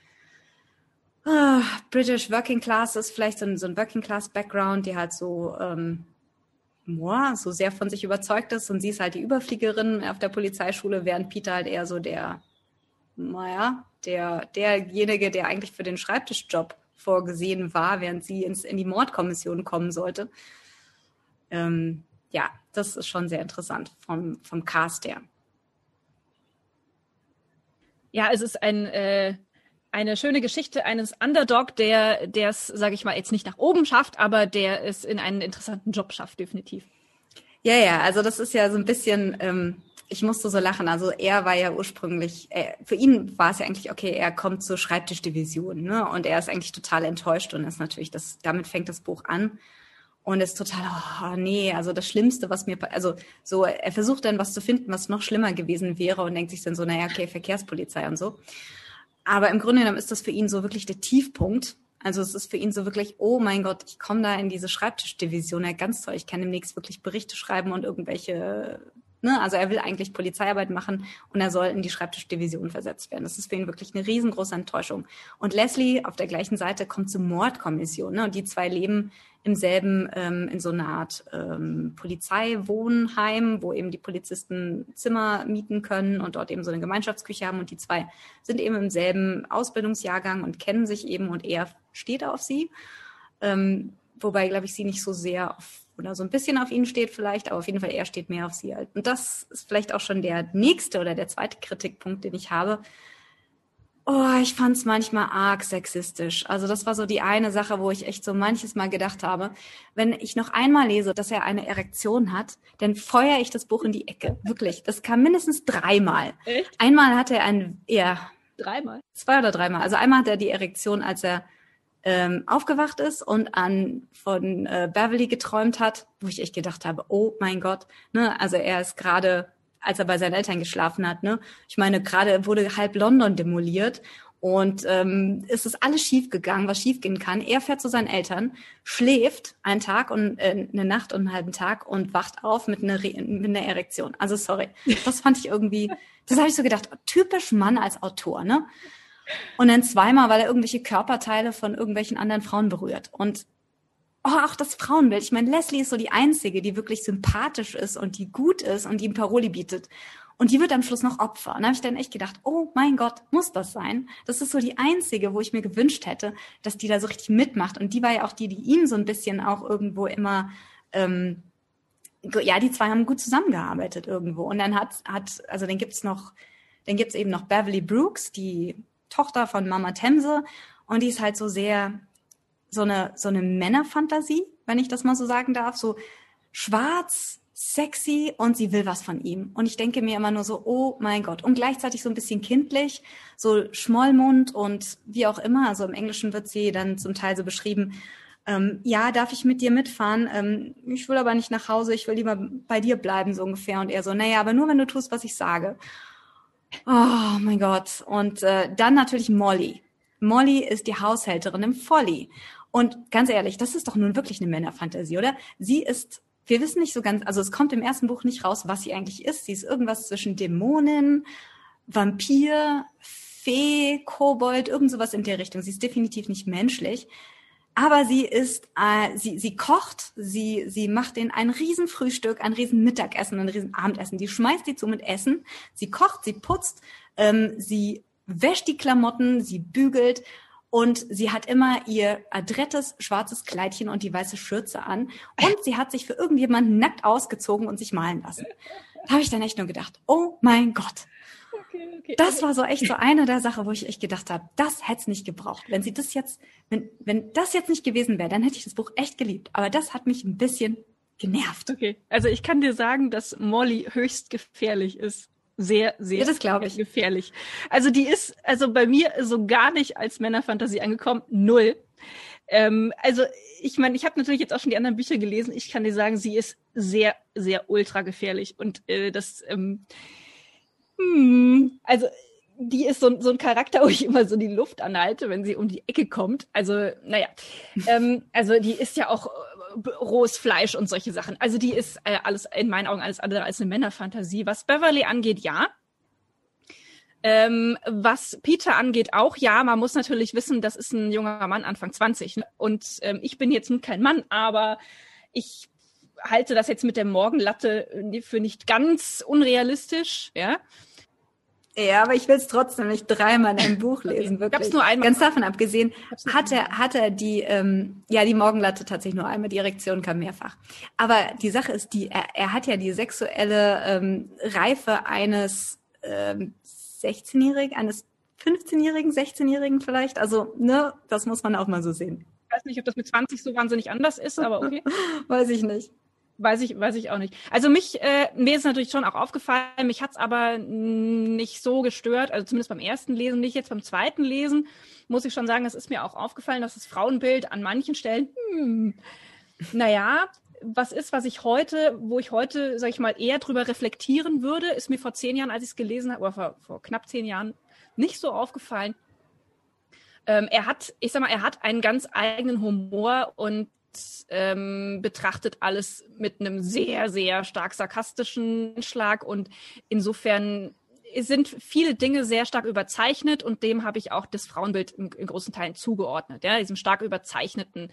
Speaker 2: ah, British Working Class ist vielleicht so ein, so ein Working Class Background, die halt so, ähm, boah, so sehr von sich überzeugt ist und sie ist halt die Überfliegerin auf der Polizeischule, während Peter halt eher so der, naja, der, derjenige, der eigentlich für den Schreibtischjob vorgesehen war, während sie ins, in die Mordkommission kommen sollte. Ähm, ja, das ist schon sehr interessant vom, vom Cast her.
Speaker 1: Ja, es ist ein äh, eine schöne Geschichte eines Underdog, der es, sage ich mal, jetzt nicht nach oben schafft, aber der es in einen interessanten Job schafft, definitiv.
Speaker 2: Ja, ja, also das ist ja so ein bisschen, ähm, ich musste so lachen. Also er war ja ursprünglich, äh, für ihn war es ja eigentlich, okay, er kommt zur Schreibtischdivision, ne? Und er ist eigentlich total enttäuscht und ist natürlich, das, damit fängt das Buch an. Und ist total, oh nee, also das Schlimmste, was mir, also so, er versucht dann was zu finden, was noch schlimmer gewesen wäre und denkt sich dann so, naja, okay, Verkehrspolizei und so. Aber im Grunde genommen ist das für ihn so wirklich der Tiefpunkt. Also es ist für ihn so wirklich, oh mein Gott, ich komme da in diese Schreibtischdivision, ja ganz toll. Ich kann demnächst wirklich Berichte schreiben und irgendwelche, ne, also er will eigentlich Polizeiarbeit machen und er soll in die Schreibtischdivision versetzt werden. Das ist für ihn wirklich eine riesengroße Enttäuschung. Und Leslie auf der gleichen Seite kommt zur Mordkommission, ne, und die zwei leben im selben, ähm, in so einer Art ähm, Polizeiwohnheim, wo eben die Polizisten Zimmer mieten können und dort eben so eine Gemeinschaftsküche haben. Und die zwei sind eben im selben Ausbildungsjahrgang und kennen sich eben und er steht auf sie. Ähm, wobei, glaube ich, sie nicht so sehr auf, oder so ein bisschen auf ihn steht vielleicht, aber auf jeden Fall er steht mehr auf sie. Und das ist vielleicht auch schon der nächste oder der zweite Kritikpunkt, den ich habe Oh, ich fand es manchmal arg sexistisch. Also das war so die eine Sache, wo ich echt so manches Mal gedacht habe, wenn ich noch einmal lese, dass er eine Erektion hat, dann feuere ich das Buch in die Ecke. Wirklich. Das kam mindestens dreimal. Echt? Einmal hatte er ein, ja.
Speaker 1: Dreimal?
Speaker 2: Zwei oder dreimal. Also einmal hat er die Erektion, als er ähm, aufgewacht ist und an von äh, Beverly geträumt hat, wo ich echt gedacht habe, oh mein Gott, ne, also er ist gerade als er bei seinen Eltern geschlafen hat. Ne? Ich meine, gerade wurde halb London demoliert und ähm, es ist alles schief gegangen, was schief gehen kann. Er fährt zu seinen Eltern, schläft einen Tag und äh, eine Nacht und einen halben Tag und wacht auf mit einer, Re mit einer Erektion. Also sorry, das fand ich irgendwie, das habe ich so gedacht, typisch Mann als Autor, ne? Und dann zweimal, weil er irgendwelche Körperteile von irgendwelchen anderen Frauen berührt. Und oh, auch das Frauenbild. Ich meine, Leslie ist so die Einzige, die wirklich sympathisch ist und die gut ist und die ihm Paroli bietet. Und die wird am Schluss noch Opfer. Und da habe ich dann echt gedacht, oh mein Gott, muss das sein? Das ist so die einzige, wo ich mir gewünscht hätte, dass die da so richtig mitmacht. Und die war ja auch die, die ihm so ein bisschen auch irgendwo immer, ähm, ja, die zwei haben gut zusammengearbeitet irgendwo. Und dann hat, hat also dann gibt's noch, dann gibt's eben noch Beverly Brooks, die Tochter von Mama Themse. Und die ist halt so sehr, so eine, so eine Männerfantasie, wenn ich das mal so sagen darf, so schwarz, sexy und sie will was von ihm. Und ich denke mir immer nur so, oh mein Gott. Und gleichzeitig so ein bisschen kindlich, so Schmollmund und wie auch immer. Also im Englischen wird sie dann zum Teil so beschrieben, ähm, ja, darf ich mit dir mitfahren? Ähm, ich will aber nicht nach Hause, ich will lieber bei dir bleiben, so ungefähr. Und er so, naja, aber nur wenn du tust, was ich sage. Oh mein Gott. Und äh, dann natürlich Molly. Molly ist die Haushälterin im Folly. Und ganz ehrlich, das ist doch nun wirklich eine Männerfantasie, oder? Sie ist, wir wissen nicht so ganz, also es kommt im ersten Buch nicht raus, was sie eigentlich ist. Sie ist irgendwas zwischen Dämonin, Vampir, Fee, Kobold, irgend sowas in der Richtung. Sie ist definitiv nicht menschlich. Aber sie ist, äh, sie, sie kocht, sie, sie macht den ein Riesenfrühstück, ein Riesenmittagessen, ein Riesenabendessen. Die schmeißt die zu mit Essen. Sie kocht, sie putzt, ähm, sie wäscht die Klamotten, sie bügelt Und sie hat immer ihr adrettes schwarzes Kleidchen und die weiße Schürze an. Und sie hat sich für irgendjemanden nackt ausgezogen und sich malen lassen. Da habe ich dann echt nur gedacht, oh mein Gott. Okay, okay. Das war so echt so eine der Sachen, wo ich echt gedacht habe, das hätte es nicht gebraucht. Wenn sie das jetzt, wenn, wenn das jetzt nicht gewesen wäre, dann hätte ich das Buch echt geliebt. Aber das hat mich ein bisschen genervt.
Speaker 1: Okay, also ich kann dir sagen, dass Molly höchst gefährlich ist sehr, sehr
Speaker 2: ja, das glaube ich.
Speaker 1: gefährlich. Also die ist also bei mir so gar nicht als Männerfantasie angekommen, null. Ähm, also ich meine, ich habe natürlich jetzt auch schon die anderen Bücher gelesen. Ich kann dir sagen, sie ist sehr, sehr ultra gefährlich und äh, das, ähm, hm, also die ist so, so ein Charakter, wo ich immer so die Luft anhalte, wenn sie um die Ecke kommt. Also, naja, ähm, also die ist ja auch rohes Fleisch und solche Sachen. Also die ist äh, alles in meinen Augen alles andere als eine Männerfantasie. Was Beverly angeht, ja. Ähm, was Peter angeht, auch ja. Man muss natürlich wissen, das ist ein junger Mann, Anfang 20. Ne? Und ähm, ich bin jetzt nun kein Mann, aber ich halte das jetzt mit der Morgenlatte für nicht ganz unrealistisch, ja.
Speaker 2: Ja, aber ich will es trotzdem nicht dreimal in einem Buch lesen, wirklich.
Speaker 1: Gab's nur einmal.
Speaker 2: Ganz davon abgesehen, hat er, hat er die, ähm, ja, die Morgenlatte tatsächlich nur einmal, die Erektion kam mehrfach. Aber die Sache ist, die, er, er hat ja die sexuelle ähm, Reife eines ähm, 16-Jährigen, eines 15-Jährigen, 16-Jährigen vielleicht. Also, ne, das muss man auch mal so sehen.
Speaker 1: Ich weiß nicht, ob das mit 20 so wahnsinnig anders ist, aber okay.
Speaker 2: weiß ich nicht.
Speaker 1: Weiß ich, weiß ich auch nicht. Also mich, äh, mir ist natürlich schon auch aufgefallen, mich hat's aber nicht so gestört, also zumindest beim ersten Lesen, nicht jetzt beim zweiten Lesen, muss ich schon sagen, es ist mir auch aufgefallen, dass das Frauenbild an manchen Stellen, hm, naja, was ist, was ich heute, wo ich heute, sag ich mal, eher drüber reflektieren würde, ist mir vor zehn Jahren, als ich es gelesen habe, oder vor, vor knapp zehn Jahren, nicht so aufgefallen. Ähm, er hat, ich sag mal, er hat einen ganz eigenen Humor und ähm, betrachtet alles mit einem sehr, sehr stark sarkastischen Schlag und insofern sind viele Dinge sehr stark überzeichnet und dem habe ich auch das Frauenbild in, in großen Teilen zugeordnet, ja, diesem stark überzeichneten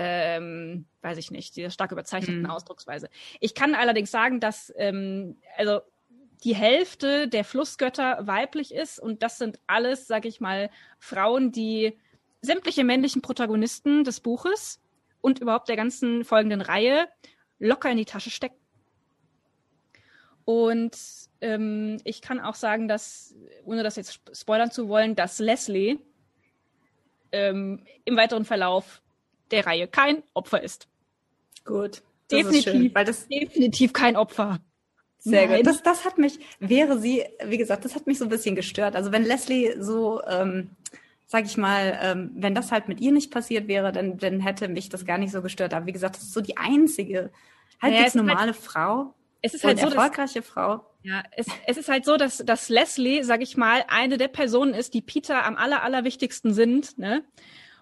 Speaker 1: ähm, weiß ich nicht, dieser stark überzeichneten mhm. Ausdrucksweise. Ich kann allerdings sagen, dass ähm, also die Hälfte der Flussgötter weiblich ist und das sind alles, sag ich mal, Frauen, die sämtliche männlichen Protagonisten des Buches und überhaupt der ganzen folgenden Reihe locker in die Tasche stecken. Und ähm, ich kann auch sagen, dass, ohne das jetzt spoilern zu wollen, dass Leslie ähm, im weiteren Verlauf der Reihe kein Opfer ist.
Speaker 2: Gut.
Speaker 1: definitiv, schön, weil das definitiv kein Opfer.
Speaker 2: Sehr Nein. gut. Das, das hat mich, wäre sie, wie gesagt, das hat mich so ein bisschen gestört. Also wenn Leslie so ähm, sag ich mal, ähm, wenn das halt mit ihr nicht passiert wäre, dann, dann hätte mich das gar nicht so gestört. Aber wie gesagt, das ist so die einzige halbwegs naja, normale halt, Frau.
Speaker 1: Es ist halt so,
Speaker 2: erfolgreiche dass, Frau.
Speaker 1: Ja, es, es ist halt so, dass, dass Leslie, sag ich mal, eine der Personen ist, die Peter am aller, allerwichtigsten sind, ne?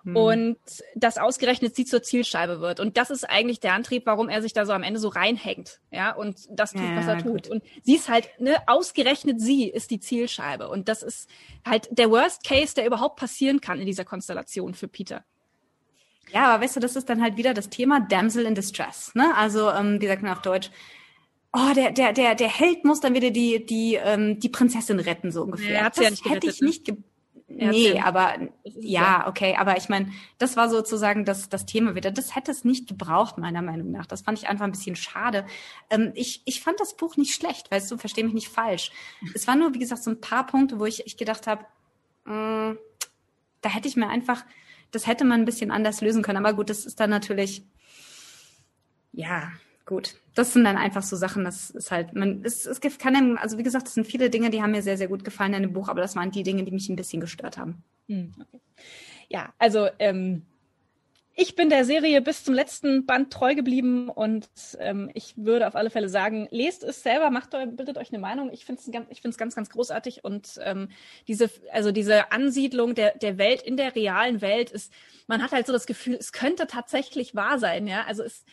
Speaker 1: Hm. Und dass ausgerechnet sie zur Zielscheibe wird. Und das ist eigentlich der Antrieb, warum er sich da so am Ende so reinhängt, ja, und das tut, ja, was er tut. Gut. Und sie ist halt, ne, ausgerechnet sie ist die Zielscheibe. Und das ist halt der Worst Case, der überhaupt passieren kann in dieser Konstellation für Peter.
Speaker 2: Ja, aber weißt du, das ist dann halt wieder das Thema Damsel in Distress, ne? Also, ähm, wie sagt man auf Deutsch? Oh, der, der, der, der Held muss dann wieder die, die, ähm, die Prinzessin retten, so ungefähr.
Speaker 1: Ja,
Speaker 2: das
Speaker 1: ja nicht
Speaker 2: hätte ich ne? Nicht Nee, aber ja, okay, aber ich meine, das war sozusagen das, das Thema wieder. Das hätte es nicht gebraucht, meiner Meinung nach. Das fand ich einfach ein bisschen schade. Ähm, ich, ich fand das Buch nicht schlecht, weißt du, versteh mich nicht falsch. Es waren nur, wie gesagt, so ein paar Punkte, wo ich, ich gedacht habe, mm, da hätte ich mir einfach, das hätte man ein bisschen anders lösen können. Aber gut, das ist dann natürlich, ja, gut. Das sind dann einfach so Sachen, das ist halt, man, es, es kann einem, also wie gesagt, es sind viele Dinge, die haben mir sehr, sehr gut gefallen in dem Buch, aber das waren die Dinge, die mich ein bisschen gestört haben. Hm,
Speaker 1: okay. Ja, also ähm, ich bin der Serie bis zum letzten Band treu geblieben und ähm, ich würde auf alle Fälle sagen, lest es selber, macht euch, bildet euch eine Meinung. Ich finde es ganz, ich ganz, ganz großartig und ähm, diese, also diese Ansiedlung der der Welt in der realen Welt ist, man hat halt so das Gefühl, es könnte tatsächlich wahr sein, ja. Also es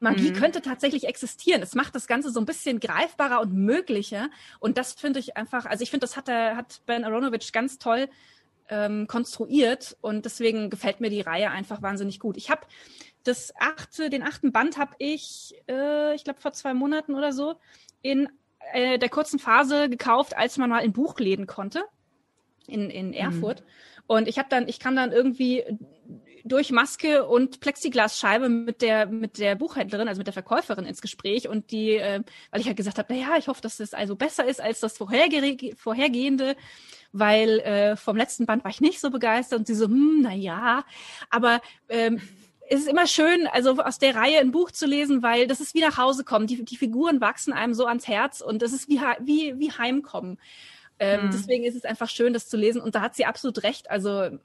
Speaker 1: Magie mhm. könnte tatsächlich existieren. Es macht das Ganze so ein bisschen greifbarer und möglicher. Und das finde ich einfach, also ich finde, das hat, er, hat Ben Aronovich ganz toll ähm, konstruiert. Und deswegen gefällt mir die Reihe einfach wahnsinnig gut. Ich habe das achte, den achten Band habe ich, äh, ich glaube vor zwei Monaten oder so, in äh, der kurzen Phase gekauft, als man mal in Buchläden konnte. in, in Erfurt. Mhm. Und ich habe dann, ich kam dann irgendwie durch Maske und Plexiglasscheibe mit der mit der Buchhändlerin, also mit der Verkäuferin ins Gespräch und die, äh, weil ich halt gesagt habe, na ja, ich hoffe, dass es also besser ist als das vorherge vorhergehende, weil äh, vom letzten Band war ich nicht so begeistert und sie so, hm, na ja, aber ähm, es ist immer schön, also aus der Reihe ein Buch zu lesen, weil das ist wie nach Hause kommen. Die, die Figuren wachsen einem so ans Herz und das ist wie, wie, wie Heimkommen. Ähm, mhm. Deswegen ist es einfach schön, das zu lesen. Und da hat sie absolut recht. Also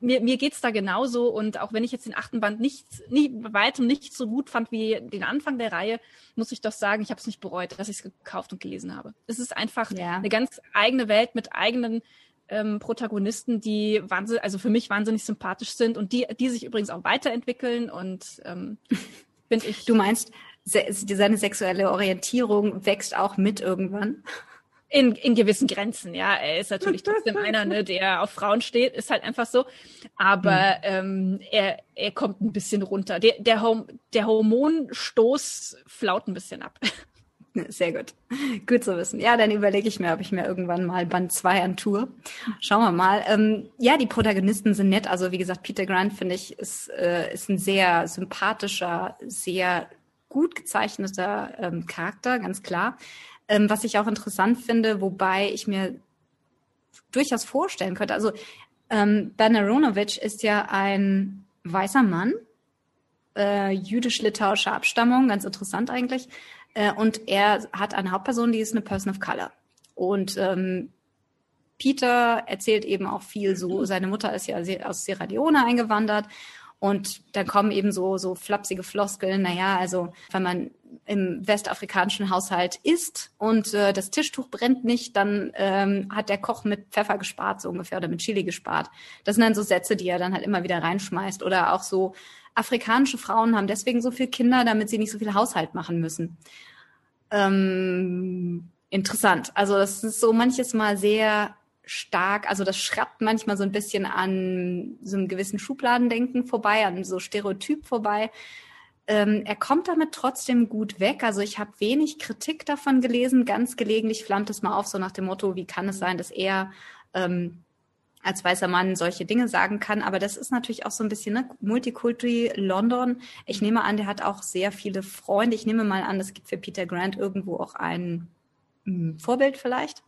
Speaker 1: mir, mir geht's da genauso. Und auch wenn ich jetzt den achten Band nicht, nicht weitem nicht so gut fand wie den Anfang der Reihe, muss ich doch sagen, ich habe es nicht bereut, dass ich es gekauft und gelesen habe. Es ist einfach ja. eine ganz eigene Welt mit eigenen ähm, Protagonisten, die wahnsinnig, also für mich wahnsinnig sympathisch sind und die, die sich übrigens auch weiterentwickeln und ähm,
Speaker 2: finde ich. Du meinst, se seine sexuelle Orientierung wächst auch mit irgendwann?
Speaker 1: In, in gewissen Grenzen, ja. Er ist natürlich trotzdem einer, ne, der auf Frauen steht, ist halt einfach so. Aber mhm. ähm, er, er kommt ein bisschen runter. Der, der, Horm der Hormonstoß flaut ein bisschen ab.
Speaker 2: Sehr gut. Gut zu wissen. Ja, dann überlege ich mir, ob ich mir irgendwann mal Band 2 an Tour. Schauen wir mal. Ähm, ja, die Protagonisten sind nett. Also wie gesagt, Peter Grant, finde ich, ist, äh, ist ein sehr sympathischer, sehr gut gezeichneter ähm, Charakter, ganz klar. Ähm, was ich auch interessant finde, wobei ich mir durchaus vorstellen könnte, also ähm, Ben Aronovich ist ja ein weißer Mann, äh, jüdisch-litauischer Abstammung, ganz interessant eigentlich. Äh, und er hat eine Hauptperson, die ist eine Person of Color. Und ähm, Peter erzählt eben auch viel so, seine Mutter ist ja aus Sierra Leone eingewandert und dann kommen eben so, so flapsige Floskeln, naja, also wenn man im westafrikanischen Haushalt isst und äh, das Tischtuch brennt nicht, dann ähm, hat der Koch mit Pfeffer gespart, so ungefähr, oder mit Chili gespart. Das sind dann so Sätze, die er dann halt immer wieder reinschmeißt. Oder auch so, afrikanische Frauen haben deswegen so viele Kinder, damit sie nicht so viel Haushalt machen müssen. Ähm, interessant. Also das ist so manches Mal sehr stark, also das schrappt manchmal so ein bisschen an so einem gewissen Schubladendenken vorbei, an so Stereotyp vorbei. Ähm, er kommt damit trotzdem gut weg. Also ich habe wenig Kritik davon gelesen. Ganz gelegentlich flammt es mal auf, so nach dem Motto, wie kann es sein, dass er ähm, als weißer Mann solche Dinge sagen kann. Aber das ist natürlich auch so ein bisschen ne, Multikulti London. Ich nehme an, der hat auch sehr viele Freunde. Ich nehme mal an, es gibt für Peter Grant irgendwo auch ein hm, Vorbild vielleicht.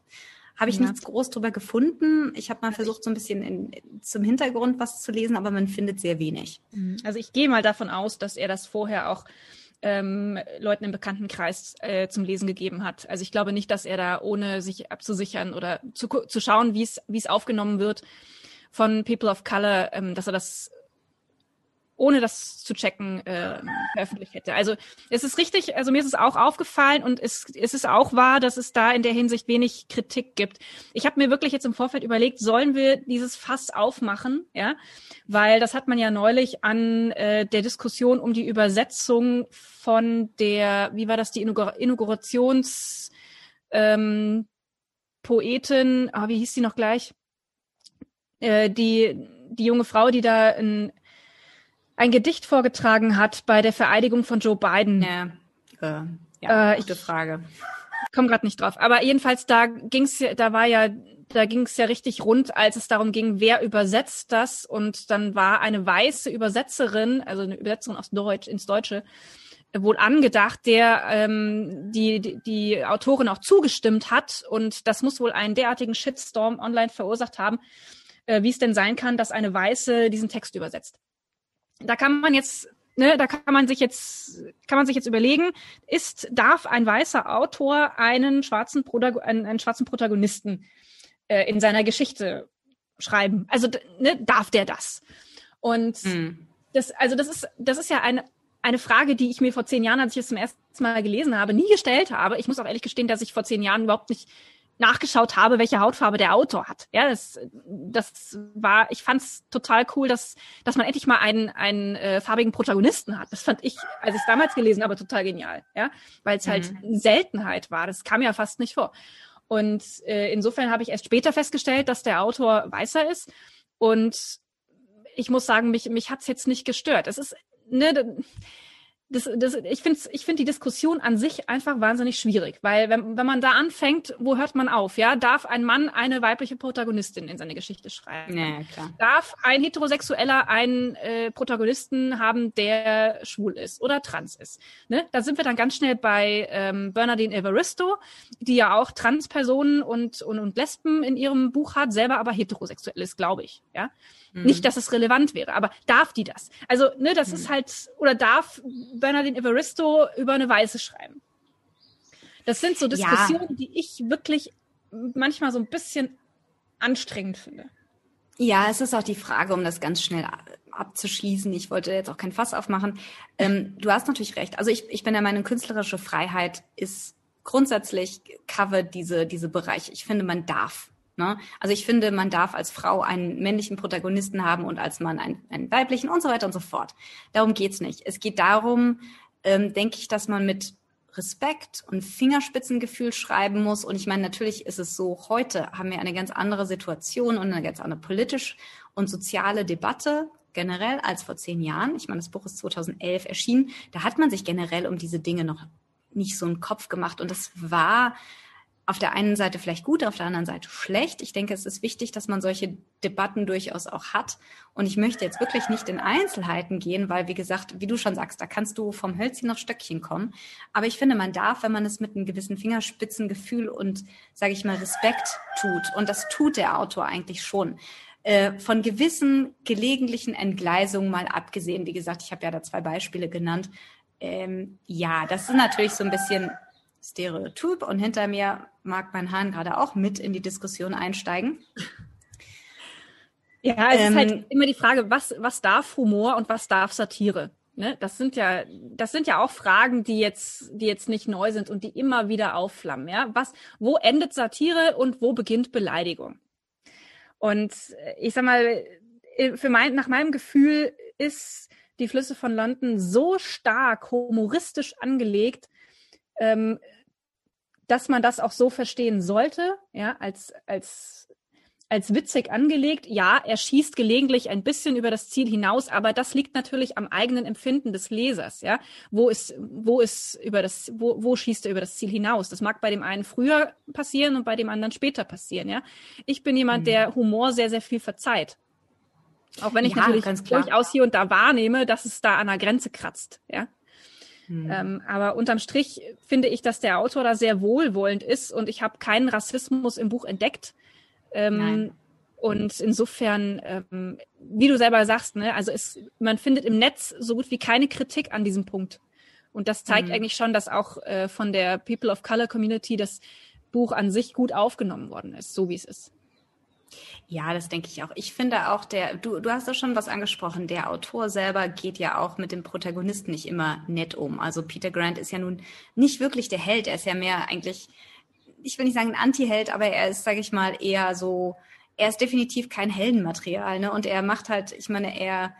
Speaker 2: Habe ich ja. nichts groß drüber gefunden. Ich habe mal versucht, so ein bisschen in, zum Hintergrund was zu lesen, aber man findet sehr wenig.
Speaker 1: Mhm. Also ich gehe mal davon aus, dass er das vorher auch ähm, Leuten im Bekanntenkreis äh, zum Lesen gegeben hat. Also ich glaube nicht, dass er da, ohne sich abzusichern oder zu, zu schauen, wie es aufgenommen wird von People of Color, ähm, dass er das ohne das zu checken, äh, veröffentlicht hätte. Also es ist richtig, also mir ist es auch aufgefallen und es, es ist auch wahr, dass es da in der Hinsicht wenig Kritik gibt. Ich habe mir wirklich jetzt im Vorfeld überlegt, sollen wir dieses Fass aufmachen, ja, weil das hat man ja neulich an äh, der Diskussion um die Übersetzung von der, wie war das, die Inaugurations ähm, Poetin, ah, wie hieß die noch gleich? Äh, die die junge Frau, die da ein ein Gedicht vorgetragen hat bei der Vereidigung von Joe Biden.
Speaker 2: Ja, äh, ja äh, gute ich, Frage.
Speaker 1: Komme gerade nicht drauf. Aber jedenfalls da ging's, da war ja, da ging's ja richtig rund, als es darum ging, wer übersetzt das. Und dann war eine weiße Übersetzerin, also eine Übersetzerin aus Deutsch ins Deutsche, wohl angedacht, der ähm, die, die, die Autorin auch zugestimmt hat. Und das muss wohl einen derartigen Shitstorm online verursacht haben, äh, wie es denn sein kann, dass eine Weiße diesen Text übersetzt da kann man jetzt Ne, da kann man sich jetzt kann man sich jetzt überlegen, ist darf ein weißer Autor einen schwarzen Protago einen, einen schwarzen Protagonisten äh, in seiner Geschichte schreiben? Also ne, darf der das? Und mhm. das also das ist das ist ja eine eine Frage, die ich mir vor zehn Jahren, als ich es zum ersten Mal gelesen habe, nie gestellt habe. Ich muss auch ehrlich gestehen, dass ich vor zehn Jahren überhaupt nicht nachgeschaut habe, welche Hautfarbe der Autor hat. Ja, das, das war, ich fand es total cool, dass, dass man endlich mal einen, einen äh, farbigen Protagonisten hat. Das fand ich, als ich es damals gelesen habe, total genial. Ja, weil es halt mhm. Seltenheit war. Das kam ja fast nicht vor. Und äh, insofern habe ich erst später festgestellt, dass der Autor weißer ist. Und ich muss sagen, mich, mich hat's jetzt nicht gestört. Es ist, ne, das, das, ich finde ich find die Diskussion an sich einfach wahnsinnig schwierig, weil wenn, wenn man da anfängt, wo hört man auf? Ja, darf ein Mann eine weibliche Protagonistin in seine Geschichte schreiben?
Speaker 2: Ja, klar.
Speaker 1: Darf ein Heterosexueller einen äh, Protagonisten haben, der schwul ist oder trans ist? Ne? Da sind wir dann ganz schnell bei ähm, Bernardine Evaristo, die ja auch Transpersonen und, und, und Lesben in ihrem Buch hat, selber aber heterosexuell ist, glaube ich. Ja. Mhm. Nicht, dass es relevant wäre, aber darf die das? Also, ne, das mhm. ist halt, oder darf Bernardine Evaristo über eine Weiße schreiben? Das sind so Diskussionen, ja. die ich wirklich manchmal so ein bisschen anstrengend finde.
Speaker 2: Ja, es ist auch die Frage, um das ganz schnell abzuschließen. Ich wollte jetzt auch kein Fass aufmachen. Ähm, du hast natürlich recht. Also ich, ich bin der Meinung, künstlerische Freiheit ist grundsätzlich cover diese, diese Bereiche. Ich finde, man darf Ne? Also ich finde, man darf als Frau einen männlichen Protagonisten haben und als Mann einen, einen weiblichen und so weiter und so fort. Darum geht's nicht. Es geht darum, ähm, denke ich, dass man mit Respekt und Fingerspitzengefühl schreiben muss. Und ich meine, natürlich ist es so, heute haben wir eine ganz andere Situation und eine ganz andere politisch und soziale Debatte generell als vor zehn Jahren. Ich meine, das Buch ist 2011 erschienen. Da hat man sich generell um diese Dinge noch nicht so einen Kopf gemacht. Und das war auf der einen Seite vielleicht gut, auf der anderen Seite schlecht. Ich denke, es ist wichtig, dass man solche Debatten durchaus auch hat. Und ich möchte jetzt wirklich nicht in Einzelheiten gehen, weil, wie gesagt, wie du schon sagst, da kannst du vom Hölzchen auf Stöckchen kommen. Aber ich finde, man darf, wenn man es mit einem gewissen Fingerspitzengefühl und, sage ich mal, Respekt tut, und das tut der Autor eigentlich schon, äh, von gewissen gelegentlichen Entgleisungen mal abgesehen. Wie gesagt, ich habe ja da zwei Beispiele genannt. Ähm, ja, das ist natürlich so ein bisschen Stereotyp und hinter mir mag mein Hahn gerade auch mit in die Diskussion einsteigen.
Speaker 1: Ja, es ähm, ist halt ähm, immer die Frage, was, was darf Humor und was darf Satire? Ne? Das sind ja, das sind ja auch Fragen, die jetzt, die jetzt nicht neu sind und die immer wieder aufflammen. Ja, was, wo endet Satire und wo beginnt Beleidigung? Und ich sag mal, für mein, nach meinem Gefühl ist die Flüsse von London so stark humoristisch angelegt, ähm, dass man das auch so verstehen sollte, ja, als, als, als witzig angelegt. Ja, er schießt gelegentlich ein bisschen über das Ziel hinaus, aber das liegt natürlich am eigenen Empfinden des Lesers, ja. Wo ist, wo ist über das, wo, wo schießt er über das Ziel hinaus? Das mag bei dem einen früher passieren und bei dem anderen später passieren, ja. Ich bin jemand, mhm. der Humor sehr, sehr viel verzeiht. Auch wenn ich ja, natürlich durchaus hier und da wahrnehme, dass es da an der Grenze kratzt, ja. Mhm. Ähm, aber unterm Strich finde ich, dass der Autor da sehr wohlwollend ist und ich habe keinen Rassismus im Buch entdeckt. Ähm, und insofern, ähm, wie du selber sagst, ne, also es, man findet im Netz so gut wie keine Kritik an diesem Punkt. Und das zeigt mhm. eigentlich schon, dass auch äh, von der People of Color Community das Buch an sich gut aufgenommen worden ist, so wie es ist.
Speaker 2: Ja, das denke ich auch. Ich finde auch, der, du, du hast da schon was angesprochen, der Autor selber geht ja auch mit dem Protagonisten nicht immer nett um. Also Peter Grant ist ja nun nicht wirklich der Held, er ist ja mehr eigentlich, ich will nicht sagen ein Anti-Held, aber er ist, sage ich mal, eher so, er ist definitiv kein Heldenmaterial, ne? Und er macht halt, ich meine, er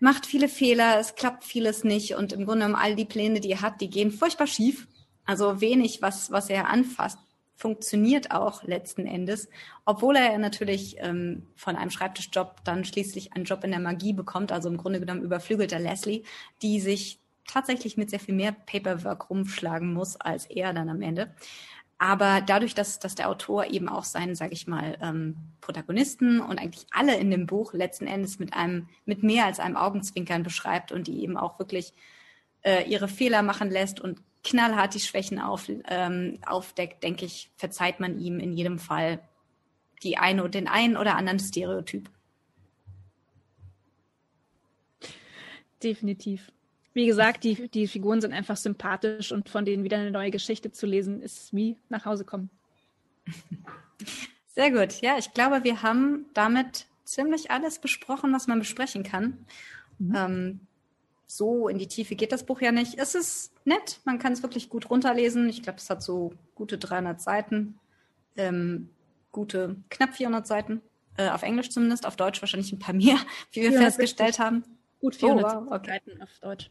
Speaker 2: macht viele Fehler, es klappt vieles nicht und im Grunde genommen all die Pläne, die er hat, die gehen furchtbar schief. Also wenig, was, was er anfasst, funktioniert auch letzten Endes, obwohl er natürlich ähm, von einem Schreibtischjob dann schließlich einen Job in der Magie bekommt, also im Grunde genommen überflügelt er Leslie, die sich tatsächlich mit sehr viel mehr Paperwork rumschlagen muss als er dann am Ende. Aber dadurch, dass, dass der Autor eben auch seinen, sage ich mal, ähm, Protagonisten und eigentlich alle in dem Buch letzten Endes mit einem, mit mehr als einem Augenzwinkern beschreibt und die eben auch wirklich äh, ihre Fehler machen lässt und knallhart die Schwächen auf, ähm, aufdeckt, denke ich, verzeiht man ihm in jedem Fall die eine den einen oder anderen Stereotyp.
Speaker 1: Definitiv. Wie gesagt, die, die Figuren sind einfach sympathisch und von denen wieder eine neue Geschichte zu lesen, ist wie nach Hause kommen.
Speaker 2: Sehr gut. Ja, ich glaube, wir haben damit ziemlich alles besprochen, was man besprechen kann. Mhm. Ähm, so in die Tiefe geht das Buch ja nicht. Es ist nett, man kann es wirklich gut runterlesen. Ich glaube, es hat so gute 300 Seiten, ähm, gute knapp 400 Seiten, äh, auf Englisch zumindest, auf Deutsch wahrscheinlich ein paar mehr, wie wir festgestellt haben.
Speaker 1: Gut 400 oh, wow, okay. Seiten auf Deutsch.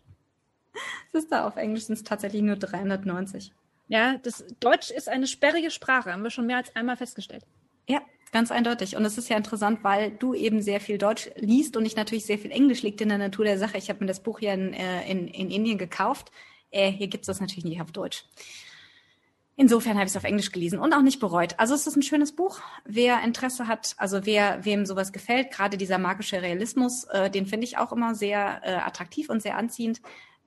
Speaker 2: Das ist da, auf Englisch sind es tatsächlich nur 390.
Speaker 1: Ja, das Deutsch ist eine sperrige Sprache, haben wir schon mehr als einmal festgestellt.
Speaker 2: Ja, ganz eindeutig. Und es ist ja interessant, weil du eben sehr viel Deutsch liest und ich natürlich sehr viel Englisch liegt in der Natur der Sache. Ich habe mir das Buch hier in, äh, in, in Indien gekauft. Äh, hier gibt es das natürlich nicht auf Deutsch. Insofern habe ich es auf Englisch gelesen und auch nicht bereut. Also es ist ein schönes Buch. Wer Interesse hat, also wer wem sowas gefällt, gerade dieser magische Realismus, äh, den finde ich auch immer sehr äh, attraktiv und sehr anziehend.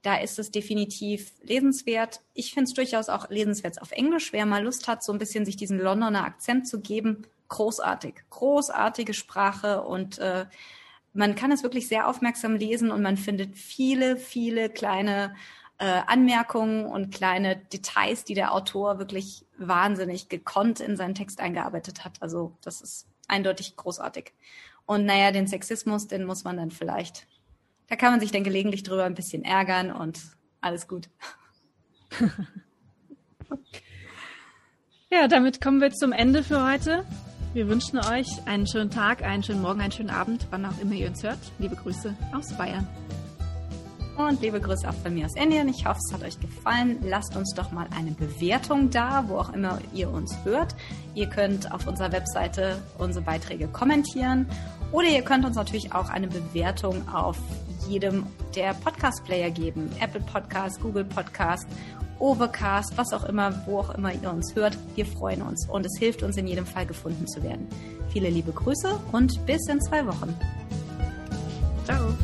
Speaker 2: Da ist es definitiv lesenswert. Ich finde es durchaus auch lesenswert auf Englisch. Wer mal Lust hat, so ein bisschen sich diesen Londoner Akzent zu geben, großartig. Großartige Sprache und äh, man kann es wirklich sehr aufmerksam lesen und man findet viele, viele kleine äh, Anmerkungen und kleine Details, die der Autor wirklich wahnsinnig gekonnt in seinen Text eingearbeitet hat. Also das ist eindeutig großartig. Und naja, den Sexismus, den muss man dann vielleicht, da kann man sich dann gelegentlich drüber ein bisschen ärgern und alles gut.
Speaker 3: ja, damit kommen wir zum Ende für heute. Wir wünschen euch einen schönen Tag, einen schönen Morgen, einen schönen Abend, wann auch immer ihr uns hört. Liebe Grüße aus Bayern.
Speaker 2: Und liebe Grüße auch von mir aus Indien. Ich hoffe, es hat euch gefallen. Lasst uns doch mal eine Bewertung da, wo auch immer ihr uns hört. Ihr könnt auf unserer Webseite unsere Beiträge kommentieren oder ihr könnt uns natürlich auch eine Bewertung auf jedem der Podcast-Player geben. Apple Podcast, Google Podcast, Overcast, was auch immer, wo auch immer ihr uns hört. Wir freuen uns und es hilft uns in jedem Fall gefunden zu werden. Viele liebe Grüße und bis in zwei Wochen.
Speaker 3: Ciao.